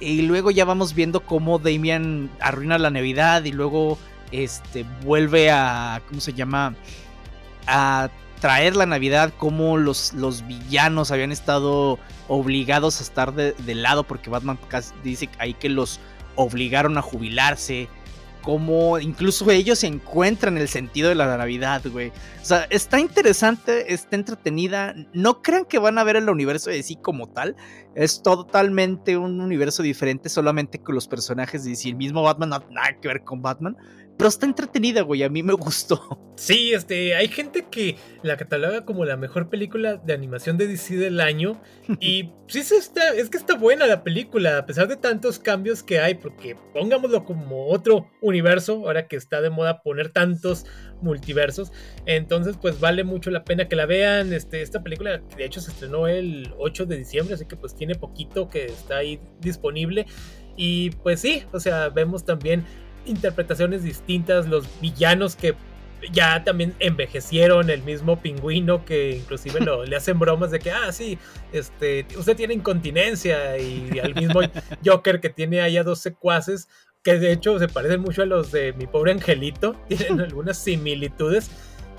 Y luego ya vamos viendo cómo Damian arruina la Navidad y luego este vuelve a ¿cómo se llama? a traer la Navidad, como los, los villanos habían estado obligados a estar de, de lado porque Batman dice ahí que los obligaron a jubilarse cómo incluso ellos encuentran el sentido de la Navidad, güey. O sea, está interesante, está entretenida. No crean que van a ver el universo de sí como tal. Es totalmente un universo diferente, solamente con los personajes de DC. El mismo Batman no nada que ver con Batman. Pero está entretenida, güey. A mí me gustó. Sí, este, hay gente que la cataloga como la mejor película de animación de DC del año. Y sí, está, es que está buena la película, a pesar de tantos cambios que hay. Porque pongámoslo como otro universo, ahora que está de moda poner tantos multiversos. Entonces, pues vale mucho la pena que la vean. Este, esta película, de hecho, se estrenó el 8 de diciembre, así que pues tiene poquito que está ahí disponible. Y pues sí, o sea, vemos también interpretaciones distintas, los villanos que ya también envejecieron, el mismo pingüino que inclusive le hacen bromas de que, ah, sí, este, usted tiene incontinencia y al mismo Joker que tiene ahí a dos secuaces, que de hecho se parecen mucho a los de mi pobre angelito, tienen algunas similitudes.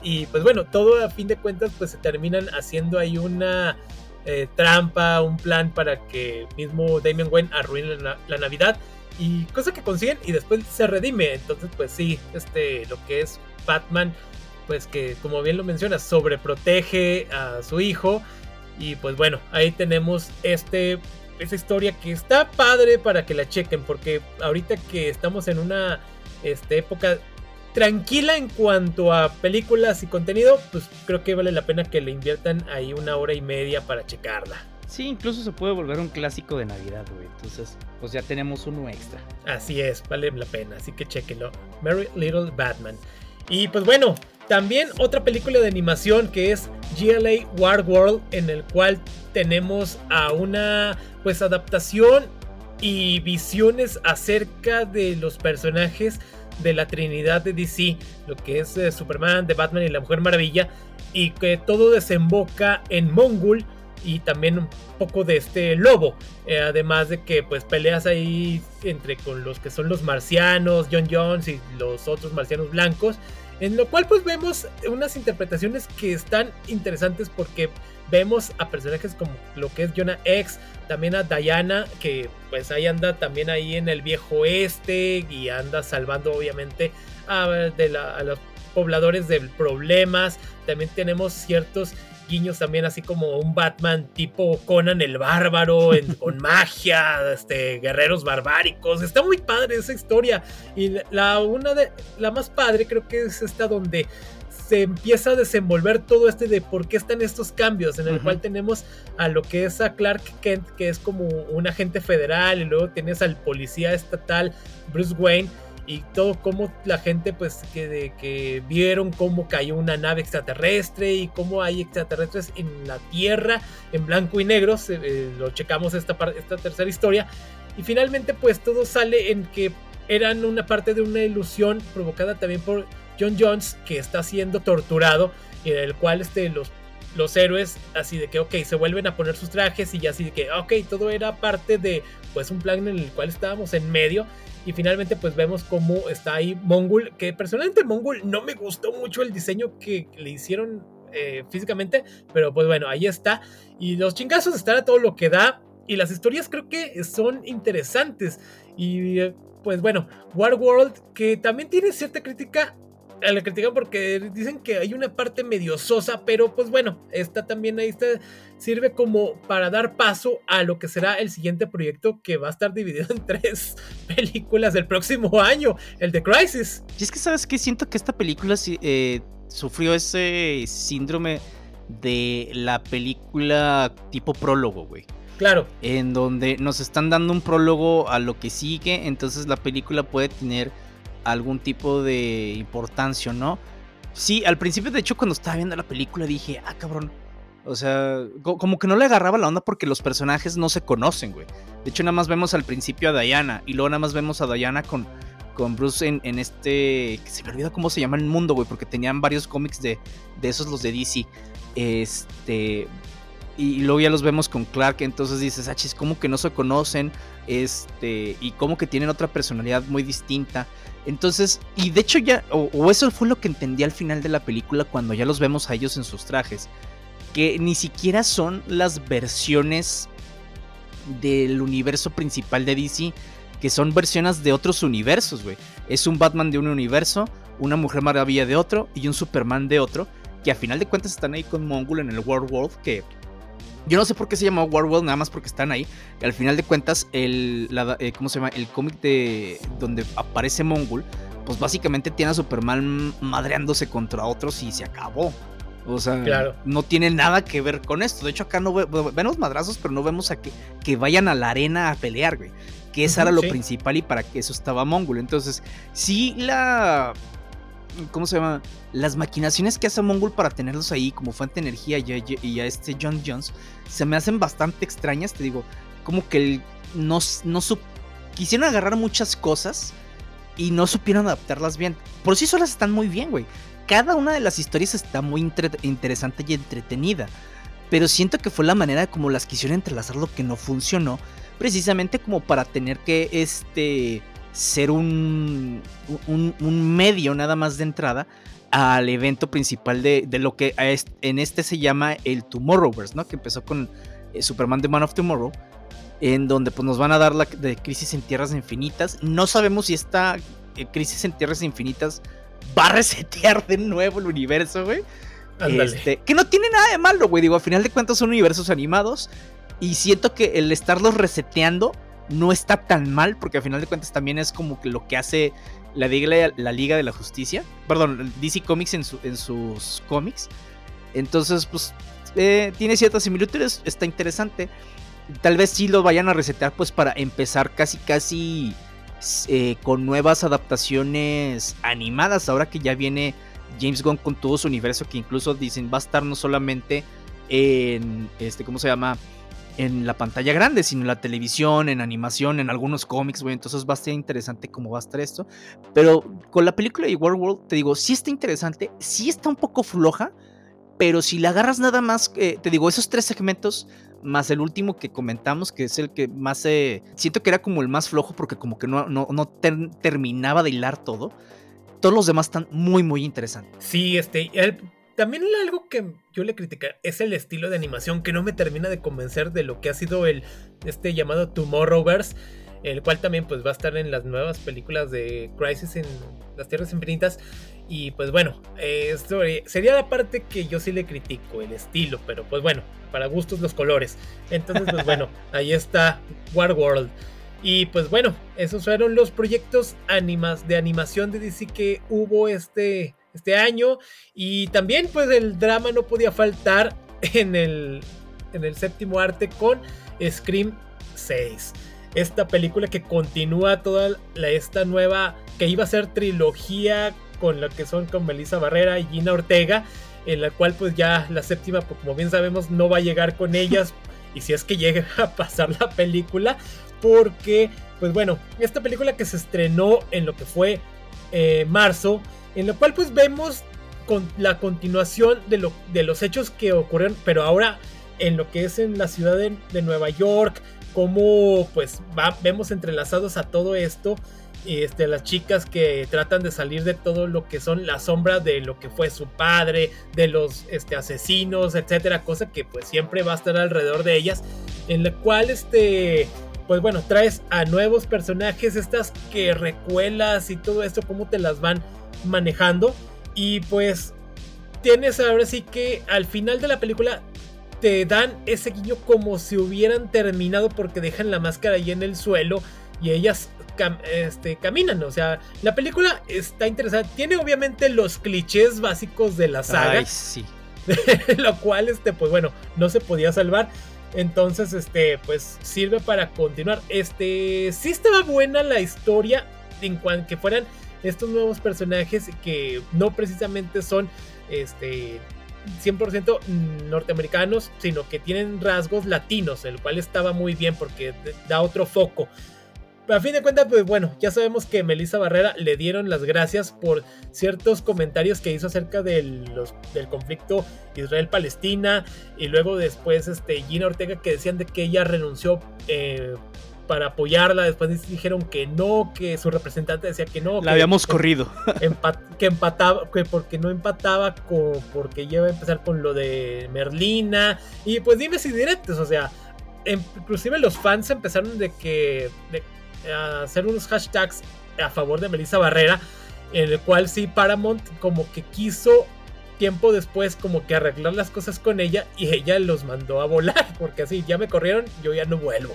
Y pues bueno, todo a fin de cuentas pues se terminan haciendo ahí una eh, trampa, un plan para que mismo Damien Wayne arruine la Navidad y cosa que consiguen y después se redime. Entonces, pues sí, este, lo que es Batman, pues que como bien lo menciona, sobreprotege a su hijo. Y pues bueno, ahí tenemos este, esa historia que está padre para que la chequen, porque ahorita que estamos en una este, época tranquila en cuanto a películas y contenido, pues creo que vale la pena que le inviertan ahí una hora y media para checarla. Sí, incluso se puede volver un clásico de Navidad, güey. Entonces, pues ya tenemos uno extra. Así es, vale la pena, así que chequenlo. Merry Little Batman. Y pues bueno, también otra película de animación que es GLA War World, en el cual tenemos a una pues adaptación y visiones acerca de los personajes de la Trinidad de DC, lo que es eh, Superman, de Batman y la Mujer Maravilla, y que todo desemboca en Mongul y también un poco de este lobo. Eh, además de que pues peleas ahí entre con los que son los marcianos, John Jones y los otros marcianos blancos. En lo cual pues vemos unas interpretaciones que están interesantes porque vemos a personajes como lo que es Jonah X, también a Diana, que pues ahí anda también ahí en el viejo oeste y anda salvando obviamente a, de a los pobladores de problemas. También tenemos ciertos guiños también así como un Batman tipo Conan el bárbaro con magia, este guerreros barbáricos. Está muy padre esa historia y la una de la más padre creo que es esta donde se empieza a desenvolver todo este de por qué están estos cambios, en el cual tenemos a lo que es a Clark Kent, que es como un agente federal, y luego tienes al policía estatal Bruce Wayne, y todo como la gente pues que, de, que vieron cómo cayó una nave extraterrestre y cómo hay extraterrestres en la Tierra en blanco y negro, eh, lo checamos esta, esta tercera historia y finalmente pues todo sale en que eran una parte de una ilusión provocada también por John Jones que está siendo torturado en el cual este, los, los héroes así de que ok se vuelven a poner sus trajes y ya así de que ok todo era parte de pues un plan en el cual estábamos en medio y finalmente pues vemos cómo está ahí Mongul, que personalmente Mongul no me gustó mucho el diseño que le hicieron eh, físicamente, pero pues bueno, ahí está. Y los chingazos están a todo lo que da. Y las historias creo que son interesantes. Y pues bueno, War World, que también tiene cierta crítica la critican porque dicen que hay una parte medio sosa, pero pues bueno, esta también ahí está, sirve como para dar paso a lo que será el siguiente proyecto que va a estar dividido en tres películas del próximo año, el de Crisis. Y es que sabes que siento que esta película eh, sufrió ese síndrome de la película tipo prólogo, güey. Claro. En donde nos están dando un prólogo a lo que sigue, entonces la película puede tener algún tipo de importancia, ¿no? Sí, al principio, de hecho, cuando estaba viendo la película dije, ah, cabrón. O sea, como que no le agarraba la onda porque los personajes no se conocen, güey. De hecho, nada más vemos al principio a Diana y luego nada más vemos a Diana con, con Bruce en, este... Se me olvida cómo se llama el mundo, güey, porque tenían varios cómics de, de esos, los de DC. Este... Y, luego ya los vemos con Clark, entonces dices, ah, es como que no se conocen, este, y como que tienen otra personalidad muy distinta. Entonces, y de hecho ya, o, eso fue lo que entendí al final de la película cuando ya los vemos a ellos en sus trajes, que ni siquiera son las versiones del universo principal de DC, que son versiones de otros universos, güey. Es un Batman de un universo, una Mujer Maravilla de otro y un Superman de otro, que a final de cuentas están ahí con Mongul en el World World, que yo no sé por qué se llama World, nada más porque están ahí. Al final de cuentas, el, eh, ¿cómo se llama? El cómic de donde aparece Mongul, pues básicamente tiene a Superman madreándose contra otros y se acabó. O sea, no tiene nada que ver con esto. De hecho, acá no vemos madrazos, pero no vemos a que, que vayan a la arena a pelear, güey. Que eso era lo principal y para que eso estaba Mongul. Entonces, sí, la ¿cómo se llama? Las maquinaciones que hace Mongol para tenerlos ahí como fuente de energía y a, este John Jones se me hacen bastante extrañas, te digo, como que no, no quisieron agarrar muchas cosas y no supieron adaptarlas bien. Por sí solas están muy bien, güey. Cada una de las historias está muy interesante y entretenida. Pero siento que fue la manera como las quisieron entrelazar lo que no funcionó. Precisamente como para tener que este ser un, un, medio nada más de entrada al evento principal de, lo que en este se llama el Tomorrowverse, ¿no? Que empezó con eh, Superman The Man of Tomorrow, en donde pues nos van a dar la de Crisis en Tierras Infinitas. No sabemos si esta eh, Crisis en Tierras Infinitas va a resetear de nuevo el universo, güey. Este, que no tiene nada de malo, güey. Digo, al final de cuentas son universos animados. Y siento que el estarlos reseteando no está tan mal, porque al final de cuentas también es como que lo que hace la Liga, la Liga de la Justicia, perdón, DC Comics en, en sus cómics. Entonces, pues, eh, tiene ciertas similitudes, está interesante. Tal vez sí lo vayan a resetear, pues, para empezar casi, casi eh, con nuevas adaptaciones animadas, ahora que ya viene James Gunn con todo su universo, que incluso dicen va a estar no solamente en, este, ¿cómo se llama? En la pantalla grande, sino en la televisión, en animación, en algunos cómics, güey. Entonces va a ser interesante cómo va a estar esto. Pero con la película de World World, te digo, sí está interesante, sí está un poco floja, pero si la agarras nada más, eh, te digo, esos tres segmentos, más el último que comentamos, que es el que más... Eh, siento que era como el más flojo porque como que no, no, terminaba de hilar todo. Todos los demás están muy, muy interesantes. Sí, este, también algo que yo le criticar es el estilo de animación que no me termina de convencer de lo que ha sido el este llamado Tomorrowverse, el cual también pues va a estar en las nuevas películas de Crisis en las Tierras Infinitas y pues bueno, esto sería la parte que yo sí le critico, el estilo, pero pues bueno, para gustos los colores. Entonces pues bueno, ahí está War World. Y pues bueno, esos fueron los proyectos animas de animación de DC que hubo este este año. Y también pues el drama no podía faltar en el, en el séptimo arte con Scream 6. Esta película que continúa toda la, esta nueva, que iba a ser trilogía con la que son con Melissa Barrera y Gina Ortega, en la cual pues ya la séptima, pues, como bien sabemos, no va a llegar con ellas. y si es que llega a pasar la película, porque pues bueno, esta película que se estrenó en lo que fue eh, marzo, en lo cual pues vemos la continuación de, lo, de los hechos que ocurrieron, pero ahora en lo que es en la ciudad de, Nueva York, cómo pues vemos entrelazados a todo esto, este, las chicas que tratan de salir de todo lo que son las sombras de lo que fue su padre, de los este, asesinos, etcétera, cosa que pues siempre va a estar alrededor de ellas, en la cual este pues bueno, traes a nuevos personajes, estas que recuelas y todo esto, cómo te las van manejando. Y pues tienes ahora sí que al final de la película te dan ese guiño como si hubieran terminado porque dejan la máscara ahí en el suelo y ellas este, caminan. O sea, la película está interesante. Tiene obviamente los clichés básicos de la saga. Ay, sí. lo cual, este, pues bueno, no se podía salvar. Entonces, este, pues sirve para continuar. Este, sí estaba buena la historia en cuanto que fueran estos nuevos personajes que no precisamente son este 100% norteamericanos, sino que tienen rasgos latinos, el cual estaba muy bien porque da otro foco. A fin de cuentas, pues bueno, ya sabemos que Melissa Barrera le dieron las gracias por ciertos comentarios que hizo acerca del, del conflicto Israel-Palestina y luego después este, Gina Ortega que decían de que ella renunció eh, para apoyarla. Después dijeron que no, que su representante decía que no. La habíamos corrido. que empataba, que porque no empataba con, porque iba a empezar con lo de Merlina. Y pues dime si directos, o sea, inclusive los fans empezaron de que de, a hacer unos hashtags a favor de Melissa Barrera, en el cual sí Paramount como que quiso tiempo después como que arreglar las cosas con ella y ella los mandó a volar, porque así ya me corrieron, yo ya no vuelvo.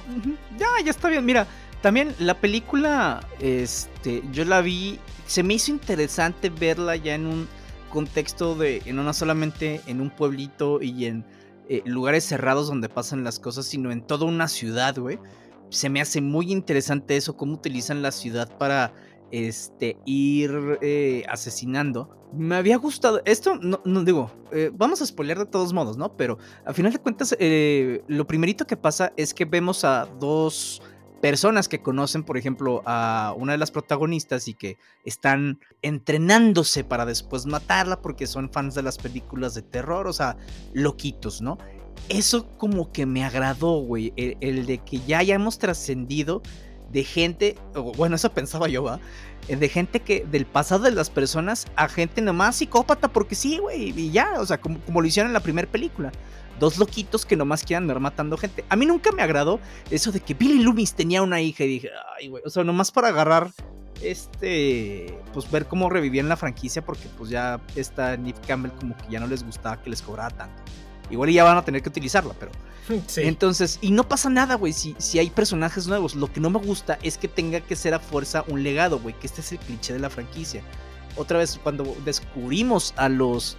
Ya, ya está bien, mira, también la película, este, yo la vi, se me hizo interesante verla ya en un contexto de, no solamente en un pueblito y en eh, lugares cerrados donde pasan las cosas, sino en toda una ciudad, güey. Se me hace muy interesante eso, cómo utilizan la ciudad para este, ir eh, asesinando. Me había gustado. Esto, no, no digo, eh, vamos a spoiler de todos modos, ¿no? Pero al final de cuentas, eh, lo primerito que pasa es que vemos a dos personas que conocen, por ejemplo, a una de las protagonistas y que están entrenándose para después matarla porque son fans de las películas de terror, o sea, loquitos, ¿no? Eso como que me agradó, güey, el, el de que ya hayamos trascendido de gente, bueno, eso pensaba yo, ¿va? Eh, de gente que, del pasado de las personas a gente nomás psicópata, porque sí, güey, y ya, o sea, como, lo hicieron en la primera película. Dos loquitos que nomás quieran andar matando gente. A mí nunca me agradó eso de que Billy Loomis tenía una hija y dije, ay, güey, o sea, nomás para agarrar, este, pues ver cómo revivían la franquicia, porque pues ya está Nick Campbell como que ya no les gustaba que les cobrara tanto. Igual ya van a tener que utilizarla, pero entonces, y no pasa nada, güey, si, si hay personajes nuevos. Lo que no me gusta es que tenga que ser a fuerza un legado, güey, que este es el cliché de la franquicia. Otra vez, cuando descubrimos a los,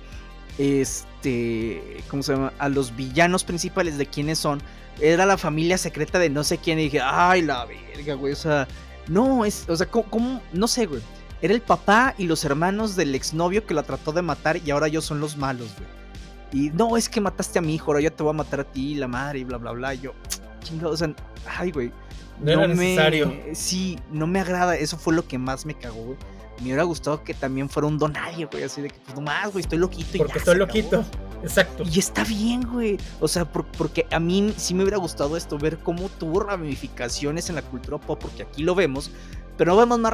este, ¿cómo se llama? A los villanos principales de quiénes son, era la familia secreta de no sé quién, y dije, ay, la verga, güey, o sea, no, es, o sea, ¿cómo, no sé, güey. Era el papá y los hermanos del exnovio que la trató de matar y ahora ellos son los malos, güey. Y no, es que mataste a mi hijo, ahora yo te voy a matar a ti, la madre, y bla, bla, bla. Y yo, chingado, o sea, ay, güey. No, era necesario. Sí, no me agrada. Eso fue lo que más me cagó, güey. Me hubiera gustado que también fuera un donario, güey. Así de que, pues nomás, güey, estoy loquito. Porque estoy loquito. Exacto. Y está bien, güey. O sea, porque a mí sí me hubiera gustado esto, ver cómo tuvo ramificaciones en la cultura pop, porque aquí lo vemos. Pero no vemos más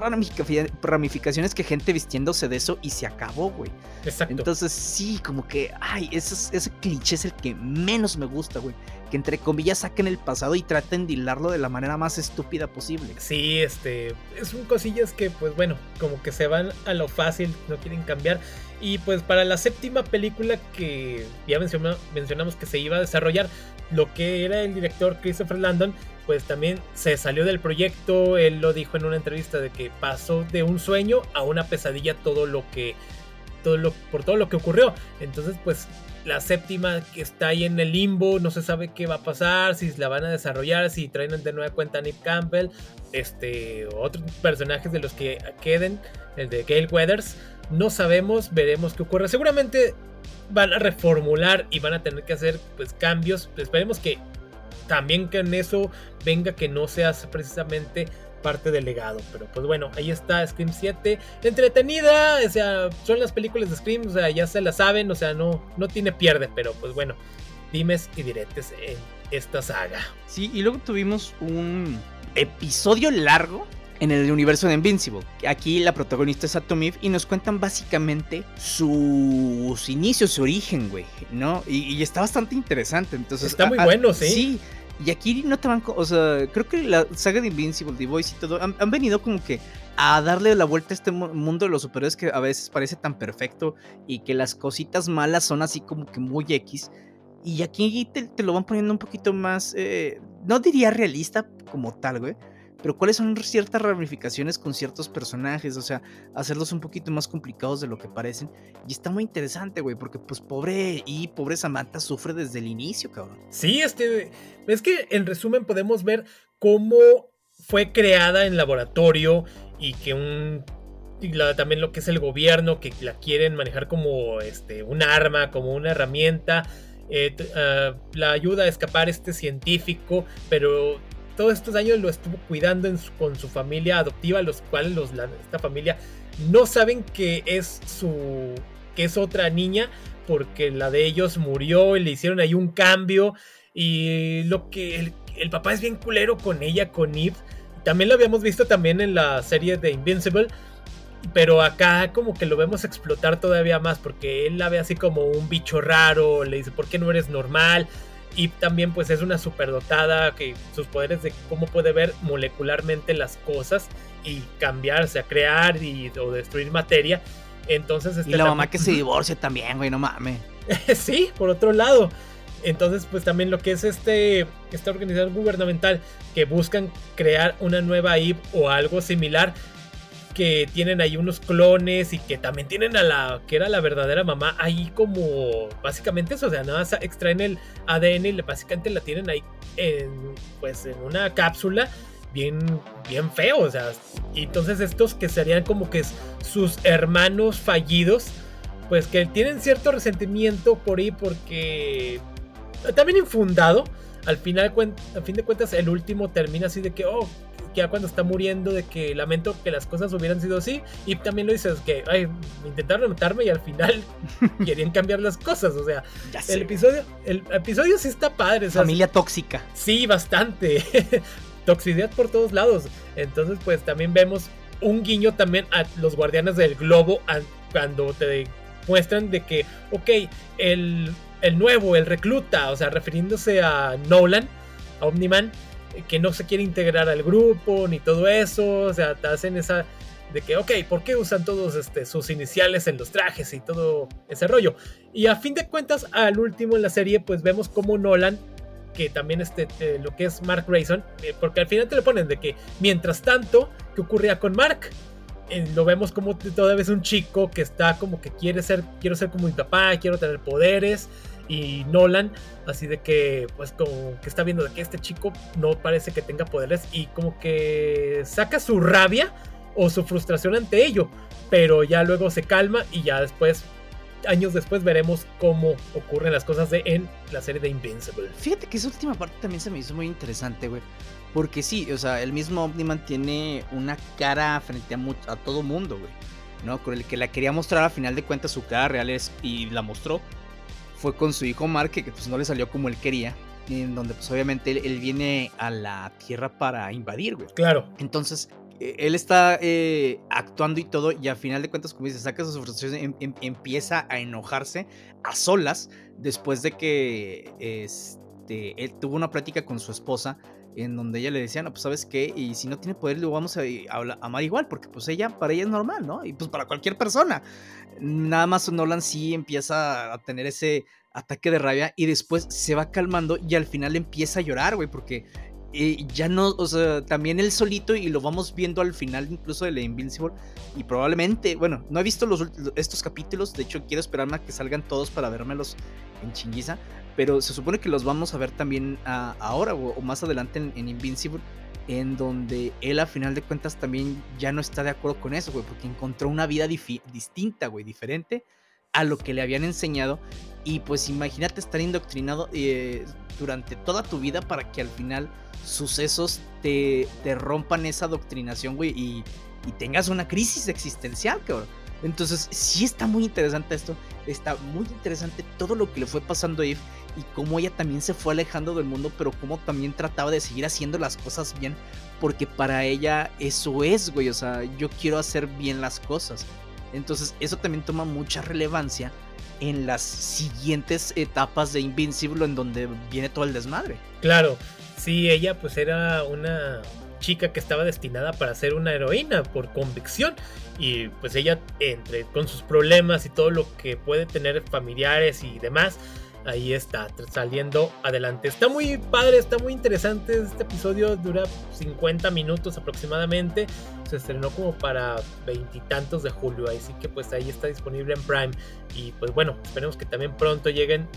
ramificaciones que gente vistiéndose de eso y se acabó, güey. Exacto. Entonces, sí, como que, ay, ese, ese cliché es el que menos me gusta, güey que entre comillas saquen el pasado y traten de hilarlo de la manera más estúpida posible. Sí, este, es un cosillas que pues bueno, como que se van a lo fácil, no quieren cambiar. Y pues para la séptima película que ya mencionamos que se iba a desarrollar, lo que era el director Christopher Landon, pues también se salió del proyecto, él lo dijo en una entrevista de que pasó de un sueño a una pesadilla todo lo que todo lo, por todo lo que ocurrió. Entonces, pues la séptima que está ahí en el limbo, no se sabe qué va a pasar, si la van a desarrollar, si traen de nueva cuenta a Nick Campbell, este, otros personajes de los que queden, el de Gale Weathers, no sabemos, veremos qué ocurre. Seguramente van a reformular y van a tener que hacer pues cambios. Esperemos que también que en eso venga que no sea precisamente parte del legado. Pero pues bueno, ahí está Scream 7. Entretenida, o sea, son las películas de Scream, o sea, ya se la saben, o sea, no, no tiene pierde, pero pues bueno, dimes y diretes en esta saga. Sí, y luego tuvimos un episodio largo en el universo de Invincible. Aquí la protagonista es Atomiv y nos cuentan básicamente sus inicios, su origen, güey, ¿no? Y, está bastante interesante. Entonces, está muy bueno, sí. Sí, y aquí no te van, o sea, creo que la saga de Invincible, The Voice y todo, han, venido como que a darle la vuelta a este mundo de los superhéroes que a veces parece tan perfecto y que las cositas malas son así como que muy X. Y aquí te, lo van poniendo un poquito más, eh, no diría realista como tal, güey, pero cuáles son ciertas ramificaciones con ciertos personajes, o sea, hacerlos un poquito más complicados de lo que parecen. Y está muy interesante, güey, porque pues pobre y pobre Samantha sufre desde el inicio, cabrón. Sí, este, es que en resumen podemos ver cómo fue creada en laboratorio y que un también lo que es el gobierno que la quieren manejar como este un arma, como una herramienta. Eh, ah, la ayuda a escapar este científico, pero todos estos años lo estuvo cuidando con su familia adoptiva, los cuales esta familia no saben que es su que es otra niña porque la de ellos murió y le hicieron ahí un cambio y lo que el, papá es bien culero con ella, con Eve. También lo habíamos visto también en la serie de Invincible. Pero acá como que lo vemos explotar todavía más porque él la ve así como un bicho raro, le dice, ¿por qué no eres normal? Y también pues es una superdotada que sus poderes de cómo puede ver molecularmente las cosas y cambiarse, a crear y, o destruir materia. Entonces... Este, y la mamá que se divorcia también, güey, no mames. sí, por otro lado. Entonces, pues también lo que es este, esta organización gubernamental que buscan crear una nueva IP o algo similar, que tienen ahí unos clones y que también tienen a la que era la verdadera mamá ahí como básicamente eso, o sea, nada más extraen el ADN y básicamente la tienen ahí en pues en una cápsula bien bien feo, o sea, y entonces estos que serían como que sus hermanos fallidos, pues que tienen cierto resentimiento por ahí porque también infundado, al final, a fin de cuentas, el último termina así de que, oh, ya cuando está muriendo de que lamento que las cosas hubieran sido así y también lo dices que ay, intentaron matarme y al final querían cambiar las cosas, o sea, el episodio el episodio sí está padre, familia tóxica. Sí, bastante. Toxicidad por todos lados. Entonces, pues también vemos un guiño también a los guardianes del globo cuando te muestran de que, ok, el, el nuevo, el recluta, o sea, refiriéndose a Nolan, a Omniman, que no se quiere integrar al grupo ni todo eso, o sea, te hacen esa de que, ok, ¿por qué usan todos este, sus iniciales en los trajes y todo ese rollo? Y a fin de cuentas, al último en la serie, pues vemos como Nolan, que también este, eh, lo que es Mark Grayson, eh, porque al final te lo ponen de que, mientras tanto, ¿qué ocurría con Mark? Eh, lo vemos como todavía es un chico que está como que quiere ser, quiero ser como mi papá, quiero tener poderes y Nolan, así de que pues como que está viendo de que este chico no parece que tenga poderes y como que saca su rabia o su frustración ante ello, pero ya luego se calma y ya después años después veremos cómo ocurren las cosas de, en la serie de Invincible. Fíjate que esa última parte también se me hizo muy interesante, güey. Porque sí, o sea, el mismo Omniman tiene una cara frente a, a todo mundo, güey. ¿No? Con el que la quería mostrar a final de cuentas su cara real es, y la mostró. Fue con su hijo Mark, que pues no le salió como él quería. En donde pues obviamente él viene a la Tierra para invadir, güey. Claro. Entonces, eh, él está eh, actuando y todo, y a final de cuentas, como dice, saca sus frustraciones, em, em, empieza a enojarse a solas después de que este, él tuvo una plática con su esposa en donde ella le decía, no, pues sabes qué, y si no tiene poder, lo vamos a, amar igual, porque pues ella, para ella es normal, ¿no? Y pues para cualquier persona. Nada más Nolan sí empieza a tener ese ataque de rabia y después se va calmando y al final empieza a llorar, güey, porque eh, ya no, o sea, también él solito y lo vamos viendo al final incluso de la Invincible y probablemente, bueno, no he visto los, estos capítulos, de hecho quiero esperarme a que salgan todos para vérmelos en chinguiza, pero se supone que los vamos a ver también ahora o, más adelante en, Invincible, en donde él a final de cuentas también ya no está de acuerdo con eso, güey, porque encontró una vida distinta, güey, diferente a lo que le habían enseñado y pues imagínate estar indoctrinado eh, durante toda tu vida para que al final sucesos te, te rompan esa doctrinación, güey, y, y, tengas una crisis existencial, cabrón. Entonces, sí está muy interesante esto. Está muy interesante todo lo que le fue pasando a Eve y cómo ella también se fue alejando del mundo, pero cómo también trataba de seguir haciendo las cosas bien, porque para ella eso es, güey. O sea, yo quiero hacer bien las cosas. Entonces, eso también toma mucha relevancia en las siguientes etapas de Invincible, en donde viene todo el desmadre. Claro, Sí, ella pues era una chica que estaba destinada para ser una heroína por convicción y pues ella entre con sus problemas y todo lo que puede tener familiares y demás ahí está, saliendo adelante. Está muy padre, está muy interesante. Este episodio dura 50 minutos aproximadamente. Se estrenó como para veintitantos de julio, así que pues ahí está disponible en Prime. Y pues bueno, esperemos que también pronto lleguen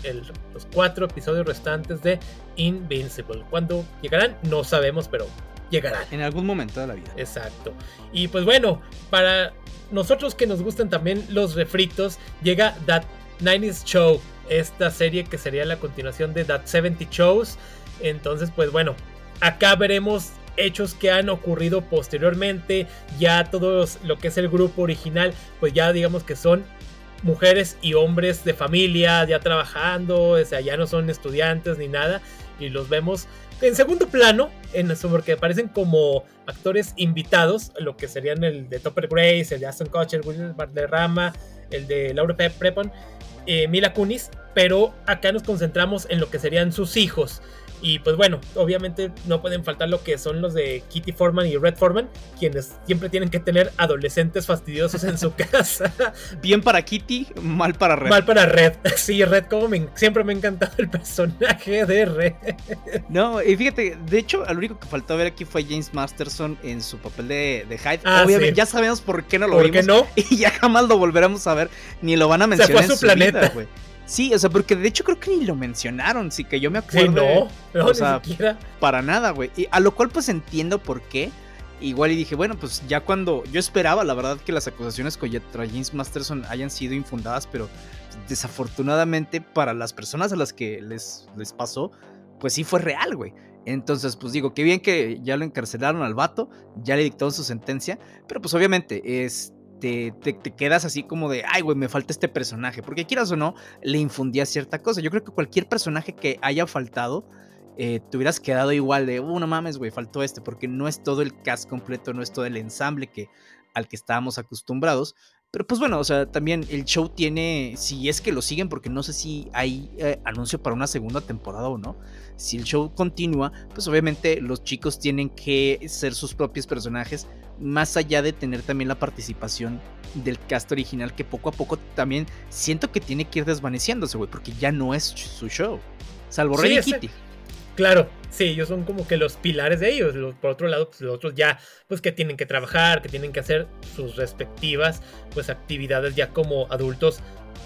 los cuatro episodios restantes de Invincible. ¿Cuándo llegarán? No sabemos, pero llegarán. En algún momento de la vida. Exacto. Y pues bueno, para nosotros que nos gustan también los refritos, llega That 90s Show esta serie que sería la continuación de That 70 Shows. Entonces, pues bueno, acá veremos hechos que han ocurrido posteriormente. Ya todo lo que es el grupo original, pues ya digamos que son mujeres y hombres de familia, ya trabajando, o sea, ya no son estudiantes ni nada. Y los vemos en segundo plano, en eso, porque aparecen como actores invitados, lo que serían el de Topper Grace, el de Aston Kutcher, William Rama el de Laura Prepon eh, Mila Kunis, pero acá nos concentramos en lo que serían sus hijos. Y pues bueno, obviamente no pueden faltar lo que son los de Kitty Foreman y Red Foreman, quienes siempre tienen que tener adolescentes fastidiosos en su casa. Bien para Kitty, mal para Red. Mal para Red. Sí, Red, como siempre me ha encantado el personaje de Red. No, y fíjate, de hecho, lo único que faltó ver aquí fue James Masterson en su papel de, de Hyde. Ah, obviamente, ya sabemos por qué no lo ¿Por vimos. no? Y ya jamás lo volveremos a ver, ni lo van a mencionar. Se fue a su, planeta. Sí, o sea, porque de hecho creo que ni lo mencionaron, sí que yo me acuerdo. Sí, no, no, o sea, siquiera. Para nada, güey. Y a lo cual pues entiendo por qué. Igual y dije, bueno, pues ya cuando yo esperaba, la verdad, que las acusaciones contra James Masterson hayan sido infundadas, pero desafortunadamente para las personas a las que les, les pasó, pues sí fue real, güey. Entonces, pues digo, qué bien que ya lo encarcelaron al vato, ya le dictaron su sentencia, pero pues obviamente, este te, quedas así como de, ay, güey, me falta este personaje. Porque quieras o no, le infundía cierta cosa. Yo creo que cualquier personaje que haya faltado, eh, te hubieras quedado igual de, uh, no mames, güey, faltó este. Porque no es todo el cast completo, no es todo el ensamble que, al que estábamos acostumbrados. Pero pues bueno, o sea, también el show tiene, si es que lo siguen, porque no sé si hay eh, anuncio para una segunda temporada o no. Si el show continúa, pues obviamente los chicos tienen que ser sus propios personajes, más allá de tener también la participación del cast original que poco a poco también siento que tiene que ir desvaneciéndose, güey, porque ya no es su show. Salvo Rey y Kitty. Claro, sí, ellos son como que los pilares de ellos. Por otro lado, pues los otros ya, pues que tienen que trabajar, que tienen que hacer sus respectivas, pues actividades ya como adultos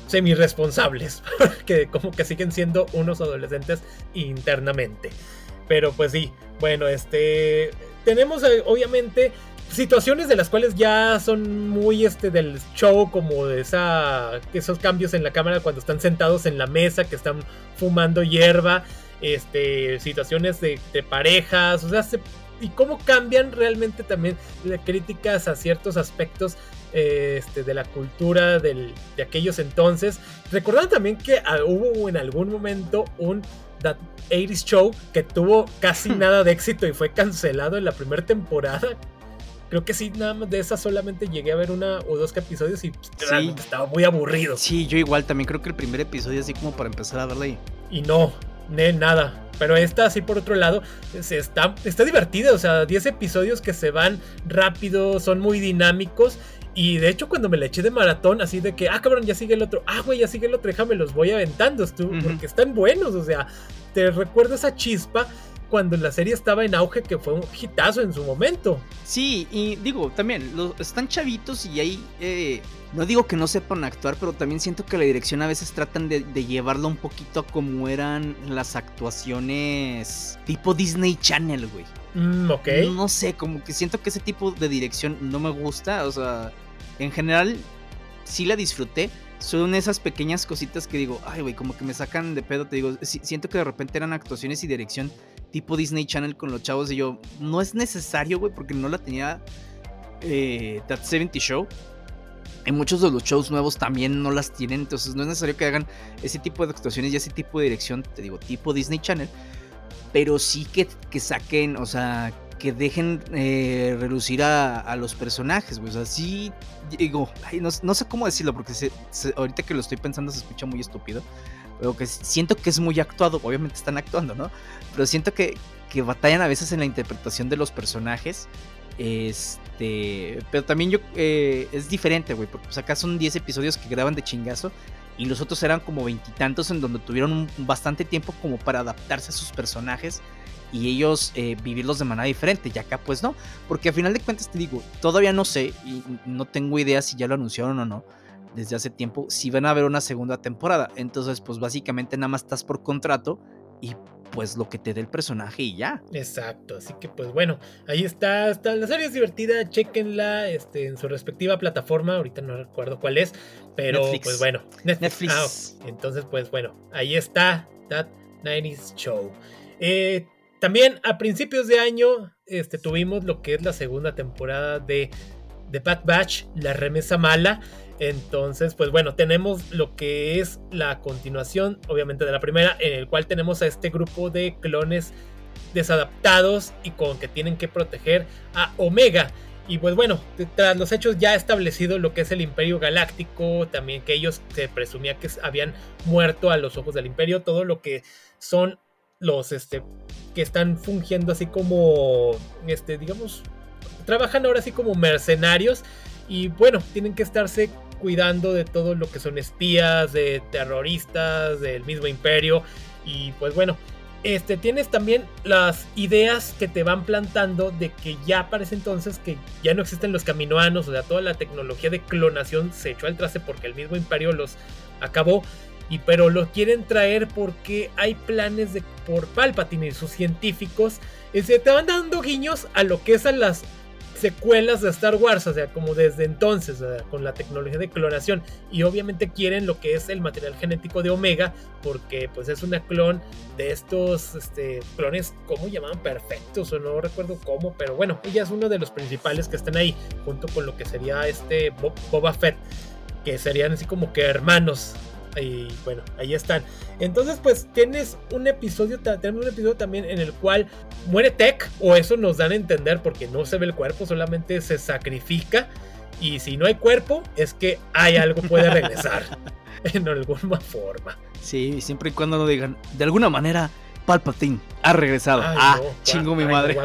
semi-responsables, que como que siguen siendo unos adolescentes internamente. Pero pues sí, bueno, este, tenemos eh, obviamente situaciones de las cuales ya son muy este del show, como de esa, esos cambios en la cámara cuando están sentados en la mesa, que están fumando hierba, este, situaciones de, parejas, o sea, y cómo cambian realmente también las críticas a ciertos aspectos este, de la cultura de aquellos entonces. Recordando también que ah, hubo en algún momento un That 80 Show que tuvo casi nada de éxito y fue cancelado en la primera temporada. Creo que sí, nada más de esa solamente llegué a ver una o dos episodios y realmente estaba muy aburrido. Sí, yo igual también creo que el primer episodio así como para empezar a verla y... Y no, nada. Pero esta, así por otro lado, está, está divertida. O sea, 10 episodios que se van rápido, son muy dinámicos. Y de hecho, cuando me la eché de maratón, así de que, ah, cabrón, ya sigue el otro, ah, güey, ya sigue el otro, déjame, los voy aventando, porque están buenos, o sea, te recuerdo esa chispa cuando la serie estaba en auge, que fue un hitazo en su momento. Sí, y digo, también, los, están chavitos y ahí, eh, no digo que no sepan actuar, pero también siento que la dirección a veces tratan de, llevarlo un poquito a como eran las actuaciones tipo Disney Channel, güey. Mm, ok. No sé, como que siento que ese tipo de dirección no me gusta, o sea en general, sí la disfruté. Son esas pequeñas cositas que digo, ay, güey, como que me sacan de pedo. Te digo, siento que de repente eran actuaciones y dirección tipo Disney Channel con los chavos. Y yo, no es necesario, güey, porque no la tenía eh, That 70 Show. En muchos de los shows nuevos también no las tienen. Entonces no es necesario que hagan ese tipo de actuaciones y ese tipo de dirección, te digo, tipo Disney Channel. Pero sí que, que saquen, o sea, que dejen eh, relucir a, los personajes, güey. O sea, sí, digo, no, sé cómo decirlo, porque ahorita que lo estoy pensando se escucha muy estúpido. Pero que siento que es muy actuado, obviamente están actuando, ¿no? Pero siento que, que batallan a veces en la interpretación de los personajes. Este, pero también yo, eh, es diferente, güey, porque pues acá son 10 episodios que graban de chingazo y los otros eran como veintitantos en donde tuvieron bastante tiempo como para adaptarse a sus personajes y ellos eh, vivirlos de manera diferente. Y acá pues no, porque a final de cuentas te digo, todavía no sé y no tengo idea si ya lo anunciaron o no desde hace tiempo, si van a haber una segunda temporada. Entonces pues básicamente nada más estás por contrato y pues lo que te dé el personaje y ya. Exacto, así que pues bueno, ahí está, está la serie es divertida, chequenla este, en su respectiva plataforma, ahorita no recuerdo cuál es, pero pues bueno, Netflix. Ah, entonces pues bueno, ahí está That 90s Show. Eh, también a principios de año este, tuvimos lo que es la segunda temporada de The Bad Batch, La Remesa Mala. Entonces, pues bueno, tenemos lo que es la continuación, obviamente, de la primera, en el cual tenemos a este grupo de clones desadaptados y con que tienen que proteger a Omega. Y pues bueno, tras los hechos ya establecido lo que es el Imperio Galáctico, también que ellos se presumía que habían muerto a los ojos del Imperio, todo lo que son los este, que están fungiendo así como, este, digamos, trabajan ahora así como mercenarios y bueno, tienen que estarse cuidando de todo lo que son espías, de terroristas, del mismo imperio. Y pues bueno, este, tienes también las ideas que te van plantando de que ya parece entonces que ya no existen los caminoanos, o sea, toda la tecnología de clonación se echó al traste porque el mismo imperio los acabó. Y pero lo quieren traer porque hay planes de por Palpatine y sus científicos y se te van dando guiños a lo que es a las secuelas de Star Wars, o sea, como desde entonces, con la tecnología de clonación. Y obviamente quieren lo que es el material genético de Omega, porque pues es una clon de estos este, clones, ¿cómo llamaban? Perfectos, o no recuerdo cómo, pero bueno, ella es uno de los principales que están ahí, junto con lo que sería este Boba Fett, que serían así como que hermanos y bueno, ahí están. Entonces, pues tienes un episodio, tenemos un episodio también en el cual muere Tech, o eso nos dan a entender porque no se ve el cuerpo, solamente se sacrifica. Y si no hay cuerpo, es que hay algo puede regresar en alguna forma. Sí, siempre y cuando no digan, de alguna manera, Palpatine ha regresado. ah, chingo mi madre.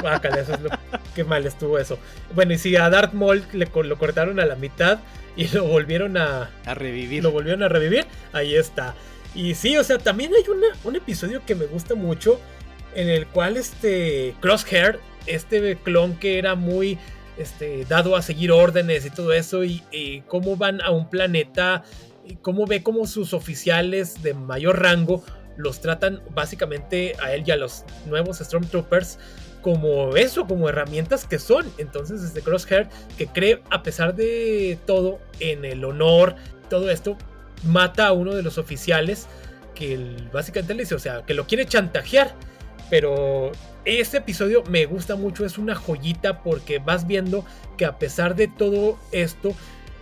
Guácala, eso es lo que mal estuvo eso. Bueno, y si a Darth Maul le, lo cortaron a la mitad, y lo volvieron a, a revivir. Lo volvieron a revivir. Ahí está. Y sí, o sea, también hay una, un episodio que me gusta mucho en el cual este Crosshair, este clon que era muy este, dado a seguir órdenes y todo eso, y, y cómo van a un planeta, y cómo ve cómo sus oficiales de mayor rango los tratan básicamente a él y a los nuevos Stormtroopers como eso, como herramientas que son. Entonces, este Crosshair, que cree, a pesar de todo, en el honor, todo esto, mata a uno de los oficiales que básicamente le dice, o sea, que lo quiere chantajear. Pero este episodio me gusta mucho, es una joyita porque vas viendo que a pesar de todo esto,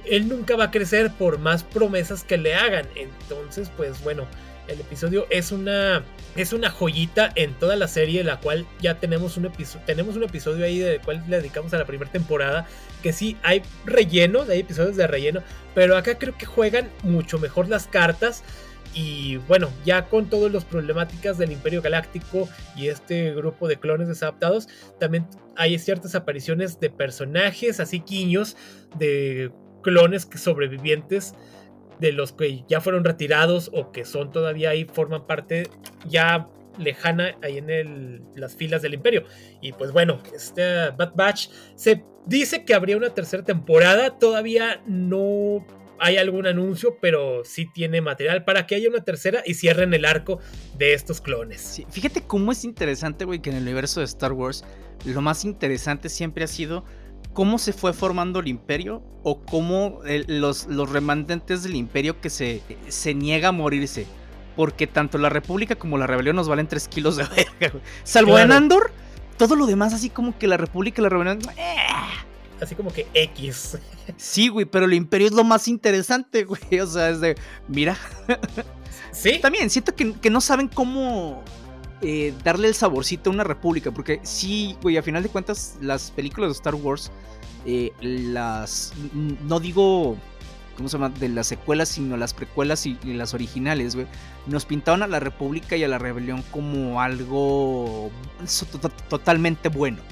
él nunca va a crecer por más promesas que le hagan. Entonces, pues bueno, el episodio es una es una joyita en toda la serie, la cual ya tenemos un episodio tenemos un episodio ahí del cual le dedicamos a la primera temporada, que sí hay relleno, hay episodios de relleno, pero acá creo que juegan mucho mejor las cartas. Y bueno, ya con todas las problemáticas del Imperio Galáctico y este grupo de clones desadaptados, también hay ciertas apariciones de personajes, así quiños, de clones sobrevivientes de los que ya fueron retirados o que son todavía ahí, forman parte ya lejana ahí en las filas del imperio. Y pues bueno, este Bad Batch se dice que habría una tercera temporada, todavía no hay algún anuncio, pero sí tiene material para que haya una tercera y cierren el arco de estos clones. fíjate cómo es interesante, güey, que en el universo de Star Wars lo más interesante siempre ha sido cómo se fue formando el imperio o cómo los, los remanentes del imperio que se, se niega a morirse. Porque tanto la república como la rebelión nos valen 3 kilos de verga, Salvo en Andor, todo lo demás así como que la república y la rebelión... Eh. Así como que X. Sí, güey, pero el imperio es lo más interesante, güey. O sea, es de... Mira. Sí. También siento que, que no saben cómo eh, darle el saborcito a una república. Porque sí, güey, a final de cuentas, las películas de Star Wars, eh, las. No digo. ¿Cómo se llama? De las secuelas, sino las precuelas y, las originales, güey. Nos pintaban a la república y a la rebelión como algo totalmente bueno,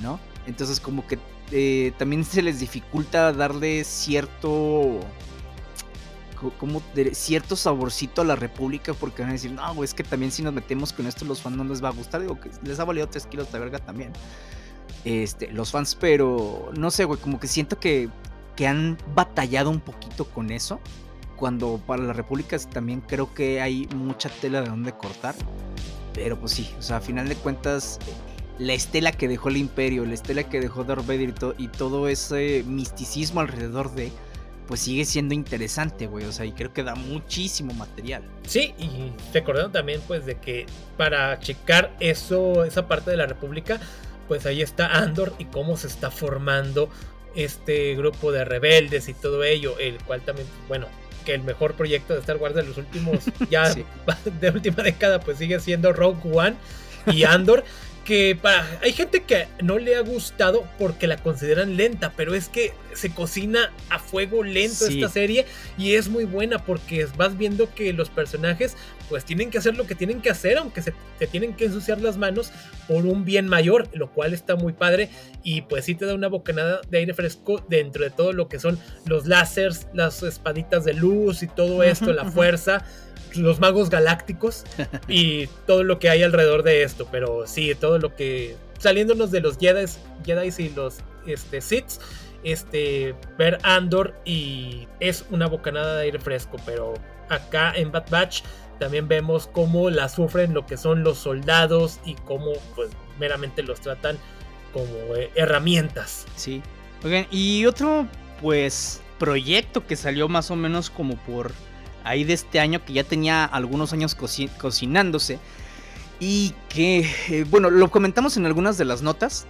¿no? Entonces, como que eh, también se les dificulta darle cierto como de cierto saborcito a la República porque van a decir, no, güey, es que también si nos metemos con esto los fans no les va a gustar. Digo, que les ha valido 3 kilos de verga también. Este, los fans, pero no sé, güey, como que siento que, que han batallado un poquito con eso. Cuando para la República también creo que hay mucha tela de donde cortar. Pero pues sí, o sea, a final de cuentas, la estela que dejó el Imperio, la estela que dejó Darth Vader y todo ese misticismo alrededor de pues sigue siendo interesante, güey. O sea, y creo que da muchísimo material. Sí, y recordando también, pues, de que para checar eso, esa parte de la República, pues ahí está Andor y cómo se está formando este grupo de rebeldes y todo ello, el cual también, bueno, que el mejor proyecto de Star Wars de los últimos, ya de última década, pues sigue siendo Rogue One y Andor que para, hay gente que no le ha gustado porque la consideran lenta, pero es que se cocina a fuego lento esta serie y es muy buena porque vas viendo que los personajes pues tienen que hacer lo que tienen que hacer, aunque se te tienen que ensuciar las manos por un bien mayor, lo cual está muy padre y pues sí te da una bocanada de aire fresco dentro de todo lo que son los láseres, las espaditas de luz y todo esto, la fuerza los magos galácticos y todo lo que hay alrededor de esto. Pero sí, todo lo que. Saliéndonos de los Jedi, Jedi y los este, Siths, este, ver Andor y es una bocanada de aire fresco. Pero acá en Bad Batch también vemos cómo la sufren lo que son los soldados y cómo, pues, meramente los tratan como eh, herramientas. Sí. Oigan, y otro, pues, proyecto que salió más o menos como por ahí de este año que ya tenía algunos años cocinándose y que, eh, bueno, lo comentamos en algunas de las notas,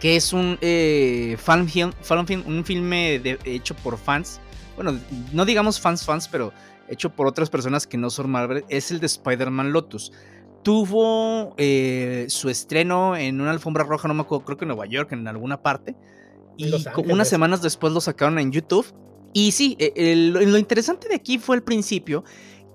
que es un eh, fan film, un filme hecho por fans, bueno, no digamos fans fans, pero hecho por otras personas que no son Marvel, es el de Spider-Man Lotus. Tuvo eh, su estreno en una alfombra roja, no me acuerdo, creo que en Nueva York, en alguna parte. Y unas semanas después lo sacaron en YouTube. Y sí, e, lo interesante de aquí fue el principio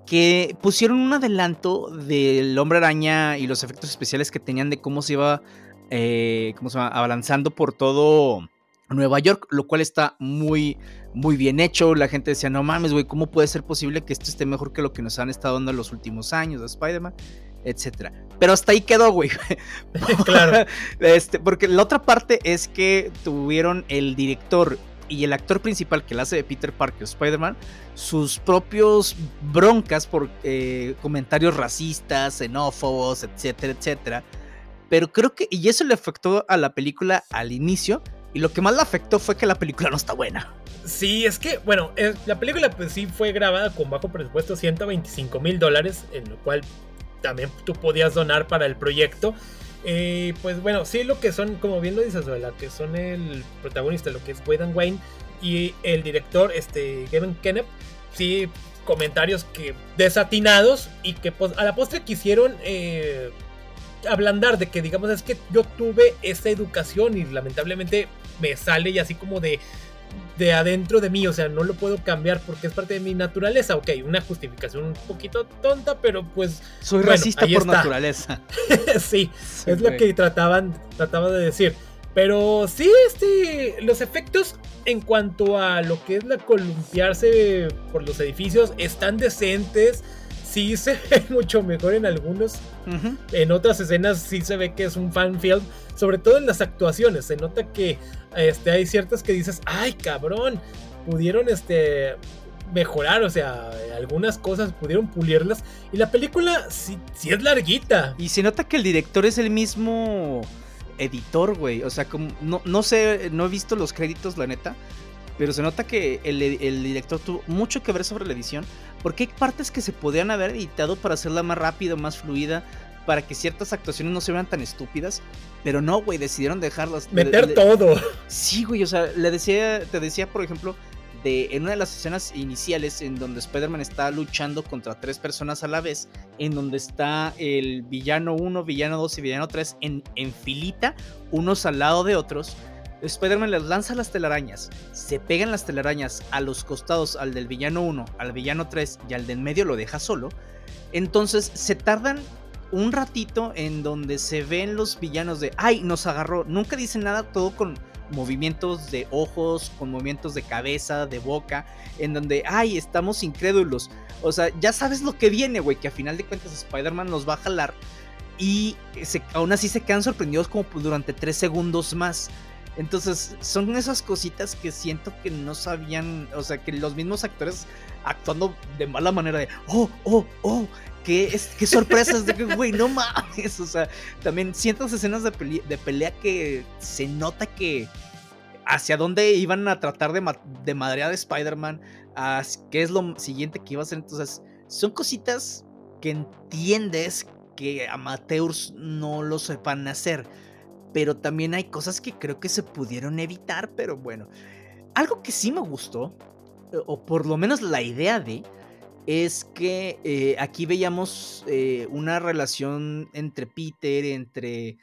que pusieron un adelanto del hombre araña y los efectos especiales que tenían de cómo se iba, eh, cómo se va abalanzando por todo Nueva York, lo cual está muy, muy bien hecho. La gente decía, no mames, güey, ¿cómo puede ser posible que esto esté mejor que lo que nos han estado dando en los últimos años de Spider-Man? Etcétera. Pero hasta ahí quedó, güey. claro. Este, porque la otra parte es que tuvieron el director y el actor principal que la hace de Peter Parker, Spider-Man, sus propios broncas por eh, comentarios racistas, xenófobos, etcétera, etcétera. Pero creo que, y eso le afectó a la película al inicio, y lo que más le afectó fue que la película no está buena. Sí, es que, bueno, la película pues sí fue grabada con bajo presupuesto, 125 mil dólares, en lo cual también tú podías donar para el proyecto. Eh, pues bueno, sí lo que son, como bien lo dices, la que son el protagonista, lo que es Wade Wayne y el director, este, Kevin Kenneth, sí, comentarios que desatinados y que pues, a la postre quisieron eh, ablandar de que digamos es que yo tuve esa educación y lamentablemente me sale y así como de de adentro de mí, o sea, no lo puedo cambiar porque es parte de mi naturaleza. Ok, una justificación un poquito tonta, pero pues. Soy racista por naturaleza. sí, es lo que trataban, trataba de decir. Pero sí, este, los efectos en cuanto a lo que es la columpiarse por los edificios están decentes. Sí se ve mucho mejor en algunos. En otras escenas sí se ve que es un fan film. Sobre todo en las actuaciones. Se nota que este, hay ciertas que dices, ay cabrón, pudieron este, mejorar, o sea, algunas cosas pudieron pulirlas. Y la película sí, sí es larguita. Y se nota que el director es el mismo editor, güey. O sea, como, no, no sé, no he visto los créditos, la neta. Pero se nota que el, el, director tuvo mucho que ver sobre la edición. Porque hay partes que se podían haber editado para hacerla más rápida, más fluida para que ciertas actuaciones no se vean tan estúpidas. Pero no, güey, decidieron dejarlas. Meter todo. Sí, güey, o sea, le decía, te decía, por ejemplo, de en una de las escenas iniciales en donde Spider-Man está luchando contra tres personas a la vez, en donde está el villano 1, villano 2 y villano 3 en, en filita, unos al lado de otros. Spider-Man les lanza las telarañas, se pegan las telarañas a los costados al del villano 1, al villano 3 y al del medio lo deja solo. Entonces se tardan un ratito en donde se ven los villanos de, ay, nos agarró. Nunca dicen nada, todo con movimientos de ojos, con movimientos de cabeza, de boca, en donde, ay, estamos incrédulos. O sea, ya sabes lo que viene, güey, que a final de cuentas Spider-Man nos va a jalar. Y aún así se quedan sorprendidos como durante tres segundos más. Entonces, son esas cositas que siento que no sabían, o sea, que los mismos actores actuando de mala manera de, oh, oh, oh, qué, es, qué sorpresas de que, güey, no mames. O sea, también ciertas escenas de, pelea, que se nota que hacia dónde iban a tratar de, de madrear a Spider-Man, qué es lo siguiente que iba a hacer. Entonces, son cositas que entiendes que amateurs no lo sepan hacer pero también hay cosas que creo que se pudieron evitar, pero bueno. Algo que sí me gustó, eh, o por lo menos la idea de, es que eh, aquí veíamos eh, una relación entre Peter, entre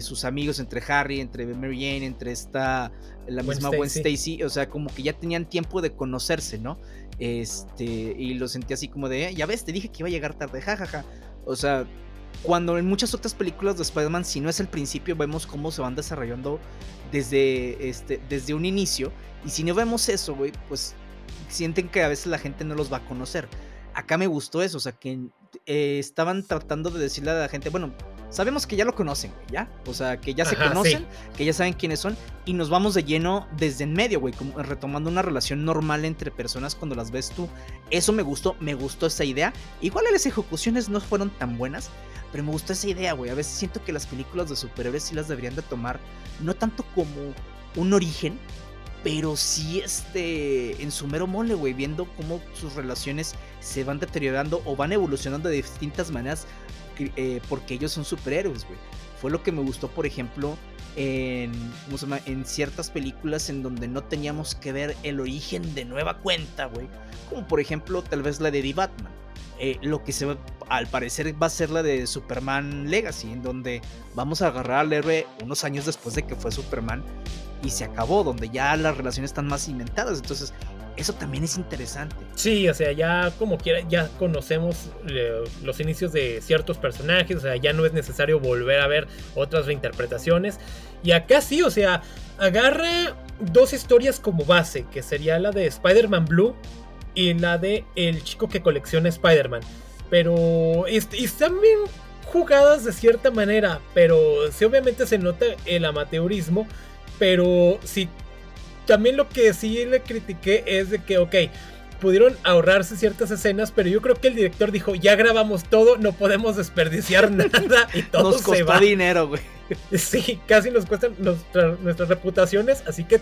sus amigos, entre Harry, entre Mary Jane, entre esta, la misma Gwen Stacy, o sea, como que ya tenían tiempo de conocerse, ¿no? Este, y lo sentí así como de, ya ves, te dije que iba a llegar tarde, jajaja. O sea, cuando en muchas otras películas de Spider-Man, si no es el principio, vemos cómo se van desarrollando desde, este, desde un inicio. Y si no vemos eso, güey, pues sienten que a veces la gente no los va a conocer. Acá me gustó eso, o sea, que eh, estaban tratando de decirle a la gente, bueno, sabemos que ya lo conocen, güey, ¿ya? O sea, que ya se conocen, que ya saben quiénes son, y nos vamos de lleno desde en medio, güey, como retomando una relación normal entre personas cuando las ves tú. Eso me gustó, me gustó esa idea. Igual las ejecuciones no fueron tan buenas, pero me gustó esa idea, güey. A veces siento que las películas de superhéroes sí las deberían de tomar, no tanto como un origen, pero sí este, en su mero mole, güey, viendo cómo sus relaciones se van deteriorando o van evolucionando de distintas maneras eh, porque ellos son superhéroes, güey. Fue lo que me gustó, por ejemplo, en, ¿cómo se llama? en ciertas películas en donde no teníamos que ver el origen de nueva cuenta, güey. Como por ejemplo, tal vez la de The Batman. Eh, lo que se va, al parecer va a ser la de Superman Legacy, en donde vamos a agarrar al héroe unos años después de que fue Superman y se acabó, donde ya las relaciones están más inventadas. Entonces, eso también es interesante. Sí, o sea, ya como quiera, ya conocemos eh, los inicios de ciertos personajes, o sea, ya no es necesario volver a ver otras reinterpretaciones. Y acá sí, o sea, agarra dos historias como base, que sería la de Spider-Man Blue y la de el chico que colecciona Spider-Man. Pero están bien jugadas de cierta manera, pero sí obviamente se nota el amateurismo, pero sí también lo que sí le critiqué es de que, ok, pudieron ahorrarse ciertas escenas, pero yo creo que el director dijo, ya grabamos todo, no podemos desperdiciar nada y todo Nos costó va. dinero, güey. Sí, casi nos cuestan nuestra- nuestras reputaciones, así que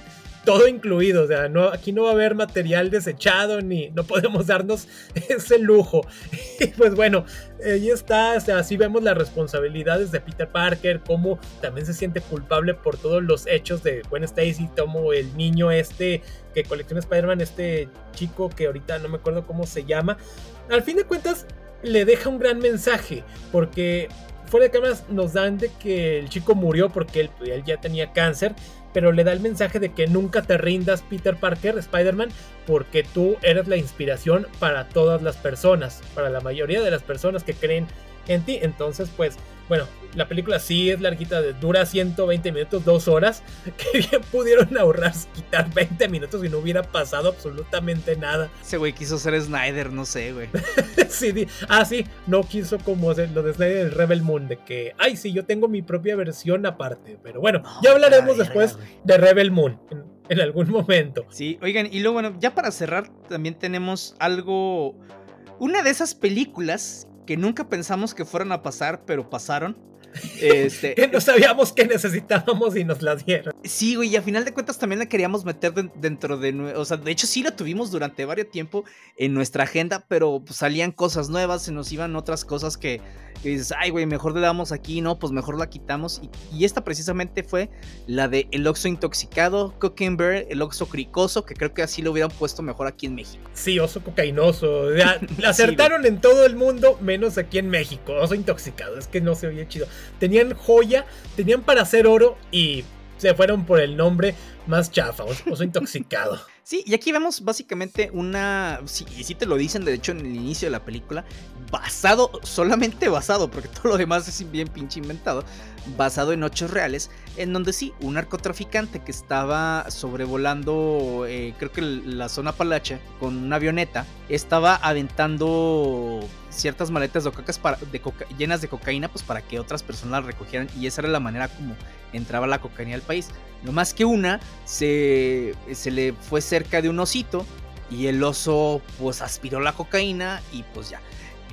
todo incluido, o sea, no, aquí no va a haber material desechado ni no podemos darnos ese lujo. Y pues bueno, ahí está, o sea, así vemos las responsabilidades de Peter Parker, cómo también se siente culpable por todos los hechos de Gwen Stacy, como el niño este que colecciona Spider-Man, este chico que ahorita no me acuerdo cómo se llama. Al fin de cuentas, le deja un gran mensaje, porque fuera de cámaras nos dan de que el chico murió porque él, él ya tenía cáncer, pero le da el mensaje de que nunca te rindas Peter Parker, Spider-Man, porque tú eres la inspiración para todas las personas, para la mayoría de las personas que creen en ti. Entonces, pues, bueno, la película sí es larguita, dura 120 minutos, dos horas, que bien pudieron ahorrar, quitar 20 minutos y no hubiera pasado absolutamente nada. Ese güey quiso ser Snyder, no sé, güey. Sí, ah, sí, no quiso como hacer lo de Snyder del Rebel Moon, de que, ay, sí, yo tengo mi propia versión aparte. Pero bueno, ya hablaremos la después verga, de Rebel Moon en, en algún momento. Sí, oigan, y luego, bueno, ya para cerrar, también tenemos algo. Una de esas películas que nunca pensamos que fueran a pasar, pero pasaron. Este, Que no sabíamos que necesitábamos y nos la dieron. Sí, güey, y a final de cuentas también la queríamos meter den- dentro de... O sea, de hecho sí la tuvimos durante varios tiempo en nuestra agenda, pero pues, salían cosas nuevas, se nos iban otras cosas que, que dices, ay, güey, mejor le damos aquí, no, pues mejor la quitamos. Y, y esta precisamente fue la de El Oxo Intoxicado, Cocaine Bear, El Oxo Cricoso, que creo que así lo hubieran puesto mejor aquí en México. Sí, oso cocainoso. Ya, la acertaron en todo el mundo, menos aquí en México. Oso intoxicado, es que no se oía chido. Tenían joya, tenían para hacer oro y se fueron por el nombre más chafa, oso intoxicado. Sí, y aquí vemos básicamente una. Sí, y sí te lo dicen, de hecho, en el inicio de la película. Basado, solamente basado, porque todo lo demás es bien pinche inventado. Basado en hechos reales. En donde sí, un narcotraficante que estaba sobrevolando, eh, creo que la zona Palacha, con una avioneta, estaba aventando ciertas maletas de cocas llenas de cocaína, pues para que otras personas las recogieran. Y esa era la manera como entraba la cocaína al país. No más que una se, se le fue cerca de un osito y el oso pues aspiró la cocaína y pues ya.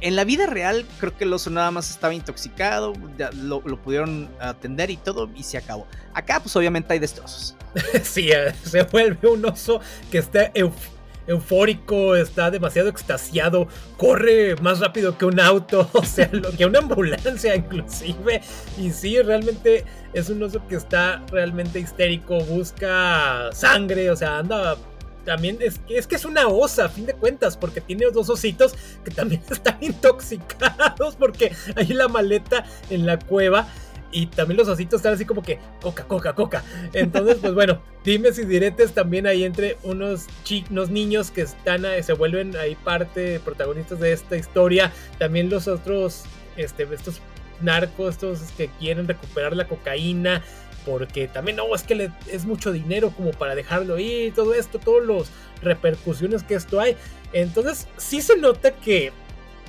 En la vida real creo que el oso nada más estaba intoxicado, lo, pudieron atender y todo y se acabó. Acá pues obviamente hay destrozos. Sí, eh, se vuelve un oso que está euf- eufórico, está demasiado extasiado, corre más rápido que un auto, o sea, que una ambulancia inclusive. Y sí, realmente es un oso que está realmente histérico, busca sangre, o sea, anda... También es que, es que es una osa, a fin de cuentas, porque tiene dos ositos que también están intoxicados, porque hay la maleta en la cueva y también los ositos están así como que coca, coca, coca. Entonces, pues bueno, dimes y diretes también hay entre unos, unos niños que están ahí, se vuelven ahí parte, protagonistas de esta historia. También los otros, este, estos narcos, estos que quieren recuperar la cocaína. Porque también, no, es que le- es mucho dinero como para dejarlo ir, todo esto, todas las repercusiones que esto hay. Entonces, sí se nota que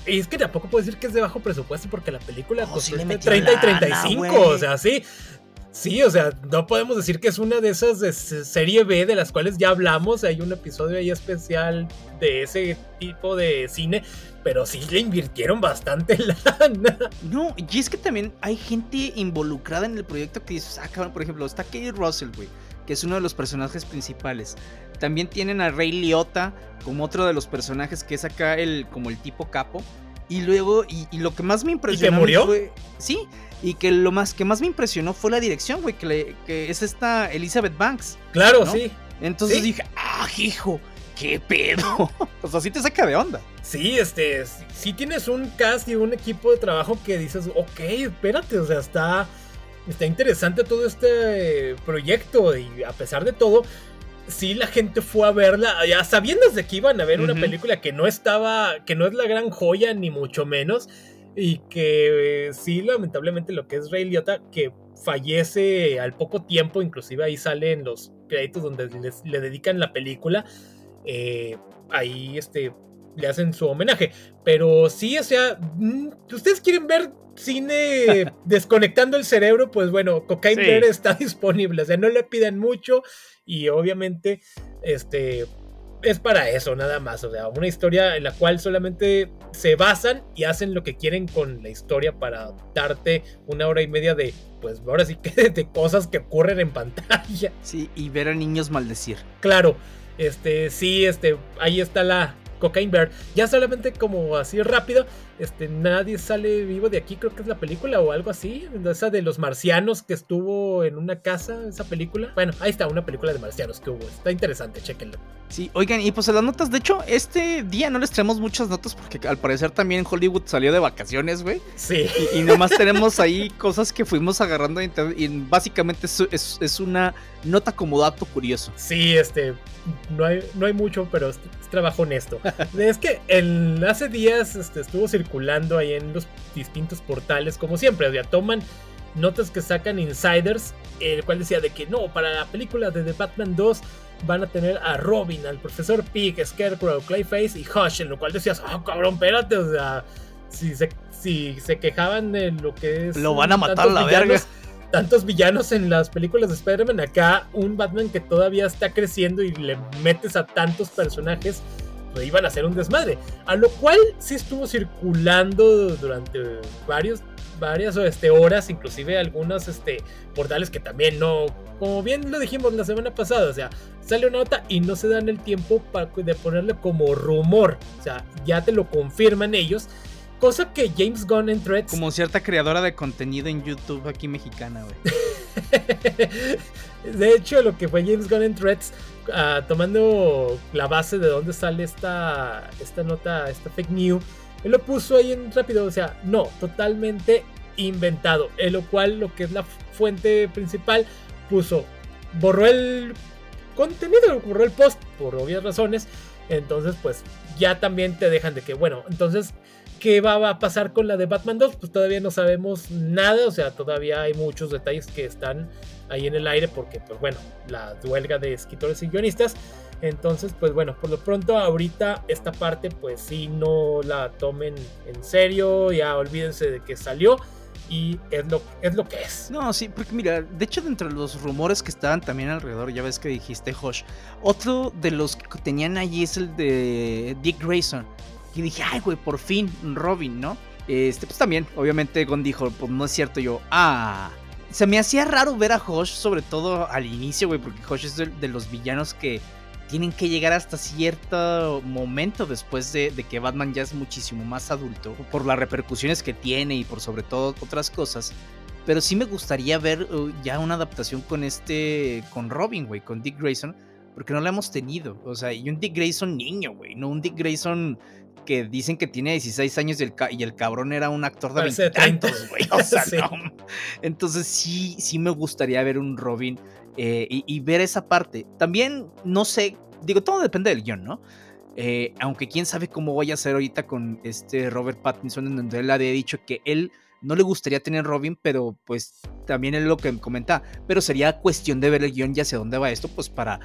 y es que tampoco puedo decir que es de bajo presupuesto porque la película costó sí le entre metió 30 y lana, 35, güey. o sea, sí. Sí, o sea, no podemos decir que es una de esas de se- serie B de las cuales ya hablamos. Hay un episodio ahí especial de ese tipo de cine, pero sí le invirtieron bastante lana. No, y es que también hay gente involucrada en el proyecto que dices, ah, cabrón, por ejemplo, está Katie Russell, güey, que es uno de los personajes principales. También tienen a Ray Liotta como otro de los personajes que es acá el como el tipo capo. Y luego, y, y lo que más me impresionó a mí murió? fue. Sí, y que lo más que más me impresionó fue la dirección, güey, que, le- que es esta Elizabeth Banks. Claro, ¿No? sí. Entonces Sí. dije, ah, hijo, qué pedo. o sea, sí te saca de onda. Sí, este, sí, tienes un cast y un equipo de trabajo que dices, ok, espérate, o sea, está, está interesante todo este proyecto y a pesar de todo, sí la gente fue a verla, ya sabiendo de que iban a ver una película que no estaba, que no es la gran joya ni mucho menos y que eh, sí, lamentablemente lo que es Ray Liotta, que fallece al poco tiempo, inclusive ahí salen los créditos donde les- le dedican la película. Eh, ahí este le hacen su homenaje. Pero sí, o sea, mm, ustedes quieren ver cine desconectando el cerebro, pues bueno, Cocaine Sí. Bear está disponible. O sea, no le pidan mucho y obviamente, este, es para eso, nada más. O sea, una historia en la cual solamente se basan y hacen lo que quieren con la historia para darte una hora y media de, pues ahora sí que de cosas que ocurren en pantalla. Sí, y ver a niños maldecir. Claro, este, sí, este, ahí está la, Cocaine Bear. Ya solamente como así rápido, este, nadie sale vivo de aquí, creo que es la película o algo así. Esa de los marcianos que estuvo en una casa, esa película. Bueno, ahí está, una película de marcianos que hubo. Está interesante, chequenlo. Sí, oigan, y pues las notas, de hecho, este día no les traemos muchas notas porque al parecer también Hollywood salió de vacaciones, güey. Sí. Y, nomás tenemos ahí cosas que fuimos agarrando y básicamente es, es, una nota como dato curioso. Sí, este, no hay, no hay mucho, pero es, trabajo honesto. es que el, hace días este, estuvo circulando ahí en los distintos portales, como siempre, o sea, toman notas que sacan insiders, el cual decía de que no, para la película de The Batman 2 van a tener a Robin, al profesor Pig, Scarecrow, Clayface y Hush, en lo cual decías, oh cabrón, espérate, o sea, si se, si se quejaban de lo que es... Lo van a matar la verga. Tantos villanos en las películas de Spider-Man, acá un Batman que todavía está creciendo y le metes a tantos personajes, pues iban a ser un desmadre. A lo cual sí estuvo circulando durante varios varias este, horas, inclusive algunos este, portales que también no, como bien lo dijimos la semana pasada, o sea, sale una nota y no se dan el tiempo para, de ponerle como rumor, o sea, ya te lo confirman ellos. Cosa que James Gunn en Threads. Como cierta creadora de contenido en YouTube aquí mexicana, güey. de hecho, lo que fue James Gunn en Threads, ah, tomando la base de dónde sale esta, esta nota, esta fake news él lo puso ahí en rápido, o sea, no, totalmente inventado. En lo cual, lo que es la fuente principal, puso, borró el contenido, borró el post por obvias razones. Entonces, pues ya también te dejan de que, bueno, entonces, ¿qué va a pasar con la de Batman 2? Pues todavía no sabemos nada, o sea, todavía hay muchos detalles que están ahí en el aire porque, pues bueno, la huelga de escritores y guionistas. Entonces, pues bueno, por lo pronto ahorita esta parte pues sí no la tomen en serio, ya olvídense de que salió y es lo, es lo que es. No, sí, porque mira, de hecho dentro de los rumores que estaban también alrededor, ya ves que dijiste Josh, otro de los que tenían allí es el de Dick Grayson. Y dije, ay, güey, por fin, Robin, ¿no? Este, pues también, obviamente Gon dijo, pues no es cierto, yo, ah, se me hacía raro ver a Josh, sobre todo al inicio, güey, porque Josh es de los villanos que tienen que llegar hasta cierto momento después de, que Batman ya es muchísimo más adulto, por las repercusiones que tiene y por sobre todo otras cosas. Pero sí me gustaría ver uh, ya una adaptación con este, con Robin, güey, con Dick Grayson, porque no la hemos tenido. O sea, y un Dick Grayson niño, güey, no un Dick Grayson que dicen que tiene 16 años y el, y el cabrón era un actor de 20 güey. O sea, no. Entonces sí, sí me gustaría ver un Robin eh, y, ver esa parte. También, no sé, digo, todo depende del guion, ¿no? Eh, aunque quién sabe cómo voy a hacer ahorita con este Robert Pattinson, en donde él había dicho que él no le gustaría tener Robin, pero pues también es lo que comenta. Pero sería cuestión de ver el guion y hacia dónde va esto, pues para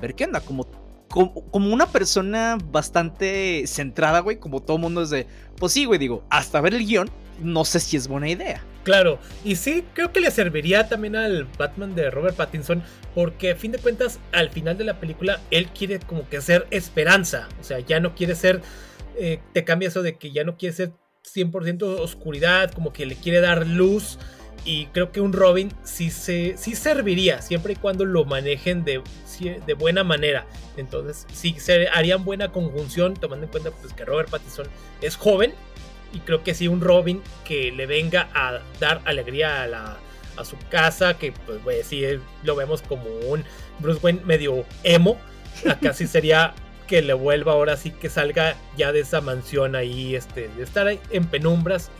ver qué onda, como como, una persona bastante centrada, güey, como todo mundo es de, pues sí, güey, digo, hasta ver el guion, no sé si es buena idea. Claro, y sí, creo que le serviría también al Batman de Robert Pattinson, porque a fin de cuentas, al final de la película, él quiere como que ser esperanza, o sea, ya no quiere ser, eh, te cambia eso de que ya no quiere ser 100% oscuridad, como que le quiere dar luz, y creo que un Robin sí, se, sí serviría, siempre y cuando lo manejen de, de buena manera. Entonces, sí se harían buena conjunción, tomando en cuenta pues, que Robert Pattinson es joven, y creo que sí, un Robin que le venga a dar alegría a, la, a su casa, que pues, sí, lo vemos como un Bruce Wayne medio emo. Acá sí sería que le vuelva ahora sí que salga ya de esa mansión ahí, este, de estar en penumbras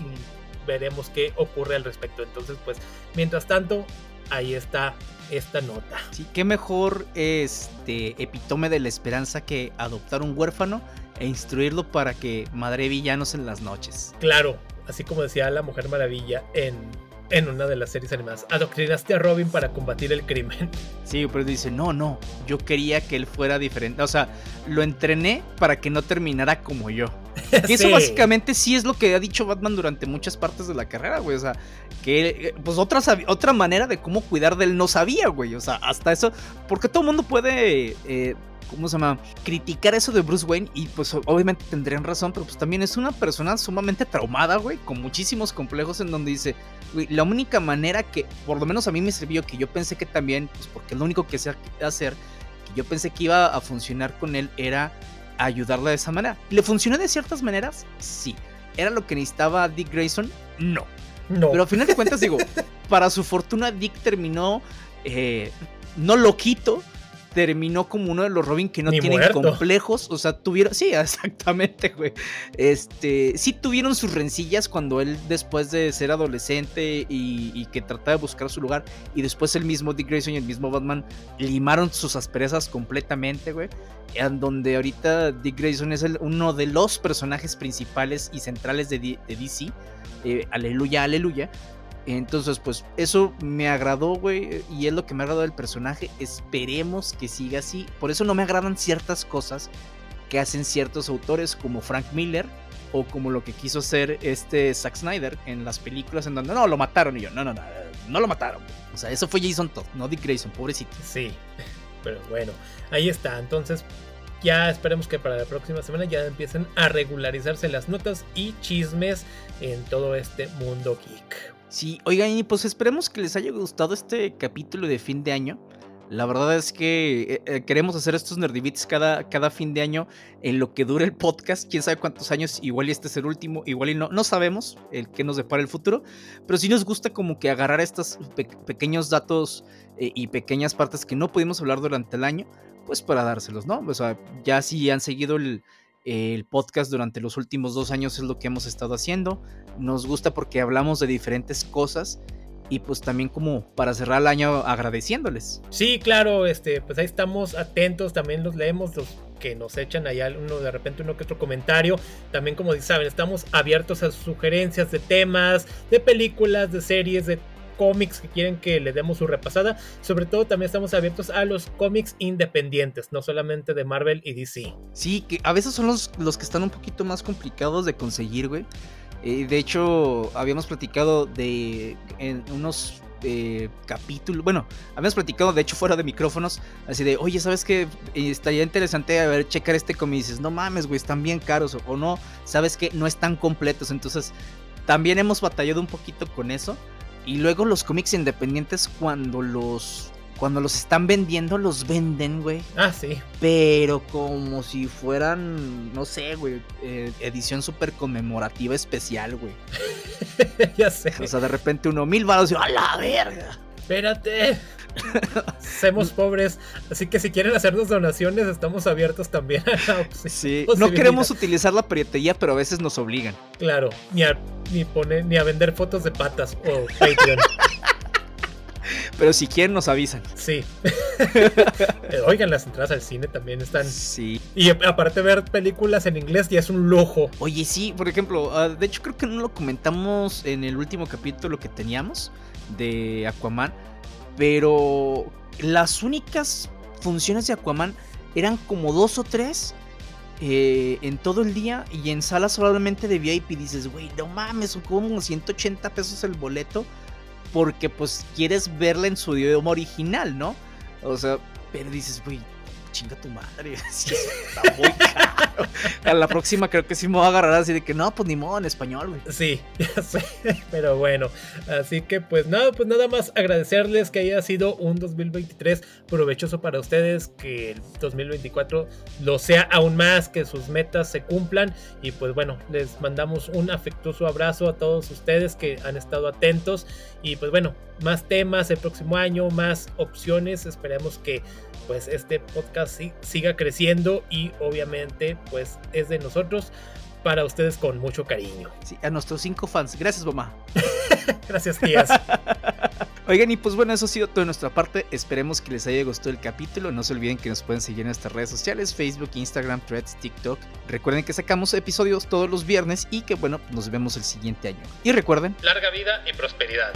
veremos qué ocurre al respecto. Entonces, pues, mientras tanto, ahí está esta nota. Sí, qué mejor este epítome de la esperanza que adoptar un huérfano e instruirlo para que madre villanos en las noches. Claro, así como decía la Mujer Maravilla en, en una de las series animadas. Adoctrinaste a Robin para combatir el crimen. Sí, pero dice, no, no, yo quería que él fuera diferente. O sea, lo entrené para que no terminara como yo. Que eso básicamente sí es lo que ha dicho Batman durante muchas partes de la carrera, güey. O sea, que eh, pues otra, otra manera de cómo cuidar de él no sabía, güey. O sea, hasta eso, porque todo el mundo puede... Eh, ¿cómo se llama? Criticar eso de Bruce Wayne y pues obviamente tendrían razón, pero pues también es una persona sumamente traumada, güey, con muchísimos complejos en donde dice, güey, la única manera que, por lo menos a mí me sirvió, que yo pensé que también, pues porque es lo único que sé hacer, que yo pensé que iba a funcionar con él era ayudarle de esa manera. ¿Le funcionó de ciertas maneras? Sí. ¿Era lo que necesitaba Dick Grayson? No. No. Pero al final de cuentas, digo, para su fortuna, Dick terminó eh, no loquito, terminó como uno de los Robin que no tienen complejos. O sea, tuvieron. Sí, exactamente, güey. Este. Sí tuvieron sus rencillas cuando él, después de ser adolescente y, que trataba de buscar su lugar. Y después el mismo Dick Grayson y el mismo Batman limaron sus asperezas completamente, güey. En donde ahorita Dick Grayson es uno de los personajes principales y centrales de, DC. Eh, aleluya, aleluya. Entonces, pues eso me agradó, güey, y es lo que me ha agradado del personaje. Esperemos que siga así. Por eso no me agradan ciertas cosas que hacen ciertos autores como Frank Miller o como lo que quiso hacer este Zack Snyder en las películas en donde no, lo mataron y yo, no, no, no, no lo mataron. O sea, eso fue Jason Todd, no Dick Grayson, pobrecito. Sí, pero bueno, ahí está. Entonces, ya esperemos que para la próxima semana ya empiecen a regularizarse las notas y chismes en todo este mundo geek. Sí, oigan, y pues esperemos que les haya gustado este capítulo de fin de año. La verdad es que eh, eh, queremos hacer estos nerdivits cada, cada fin de año en lo que dure el podcast. Quién sabe cuántos años, igual y este es el último, igual y no, no sabemos el que nos depara el futuro. Pero sí nos gusta como que agarrar estos pequeños datos eh, y pequeñas partes que no pudimos hablar durante el año, pues para dárselos, ¿no? O sea, ya si han seguido el, el podcast durante los últimos dos años es lo que hemos estado haciendo. Nos gusta porque hablamos de diferentes cosas y pues también como para cerrar el año agradeciéndoles. Sí, claro, este, pues ahí estamos atentos, también los leemos, los que nos echan allá uno de repente uno que otro comentario. También como saben, estamos abiertos a sugerencias de temas, de películas, de series, de cómics que quieren que le demos su repasada. Sobre todo también estamos abiertos a los cómics independientes, no solamente de Marvel y DC. Sí, que a veces son los, los que están un poquito más complicados de conseguir, güey. Eh, de hecho, habíamos platicado de en unos eh, capítulos. Bueno, habíamos platicado, de hecho, fuera de micrófonos. Así de, oye, ¿sabes qué? Estaría interesante a ver, checar este cómic. Y dices, no mames, güey, están bien caros. O, no, ¿sabes qué? No están completos. Entonces, también hemos batallado un poquito con eso. Y luego los cómics independientes cuando los cuando los están vendiendo los venden, güey. Ah, sí. Pero como si fueran, no sé, güey, eh, edición súper conmemorativa especial, güey. ya sé. O sea, de repente uno mil baros y a la verga. Espérate. Somos pobres, así que si quieren hacernos donaciones, estamos abiertos también Sí, no queremos utilizar la piratería, pero a veces nos obligan. Claro, ni a, ni, poner, ni a vender fotos de patas o Patreon. Pero si quieren, nos avisan. Sí. Oigan, las entradas al cine también están. Sí. Y aparte, ver películas en inglés ya es un lujo. Oye, sí, por ejemplo, ah, de hecho, creo que no lo comentamos en el último capítulo que teníamos de Aquaman. Pero las únicas funciones de Aquaman eran como dos o tres eh, en todo el día y en salas solamente de VIP. Dices, güey, no mames, como 180 pesos el boleto porque pues quieres verla en su idioma original, ¿no? O sea, pero dices, güey, chinga tu madre. está muy caro. A la próxima creo que sí me voy a agarrar así de que no, pues ni modo en español, güey. Sí, ya sé. Pero bueno, así que pues nada, pues nada más agradecerles que haya sido un 2023 provechoso para ustedes, que el 2024 lo sea aún más, que sus metas se cumplan. Y pues bueno, les mandamos un afectuoso abrazo a todos ustedes que han estado atentos. Y pues bueno, más temas el próximo año, más opciones. Esperemos que pues este podcast siga creciendo y obviamente pues es de nosotros para ustedes con mucho cariño. Sí, a nuestros cinco fans. Gracias, mamá. Gracias, tías. Oigan, y pues bueno, eso ha sido todo de nuestra parte. Esperemos que les haya gustado el capítulo. No se olviden que nos pueden seguir en nuestras redes sociales: Facebook, Instagram, Threads, TikTok. Recuerden que sacamos episodios todos los viernes y que bueno, nos vemos el siguiente año. Y recuerden: larga vida y prosperidad.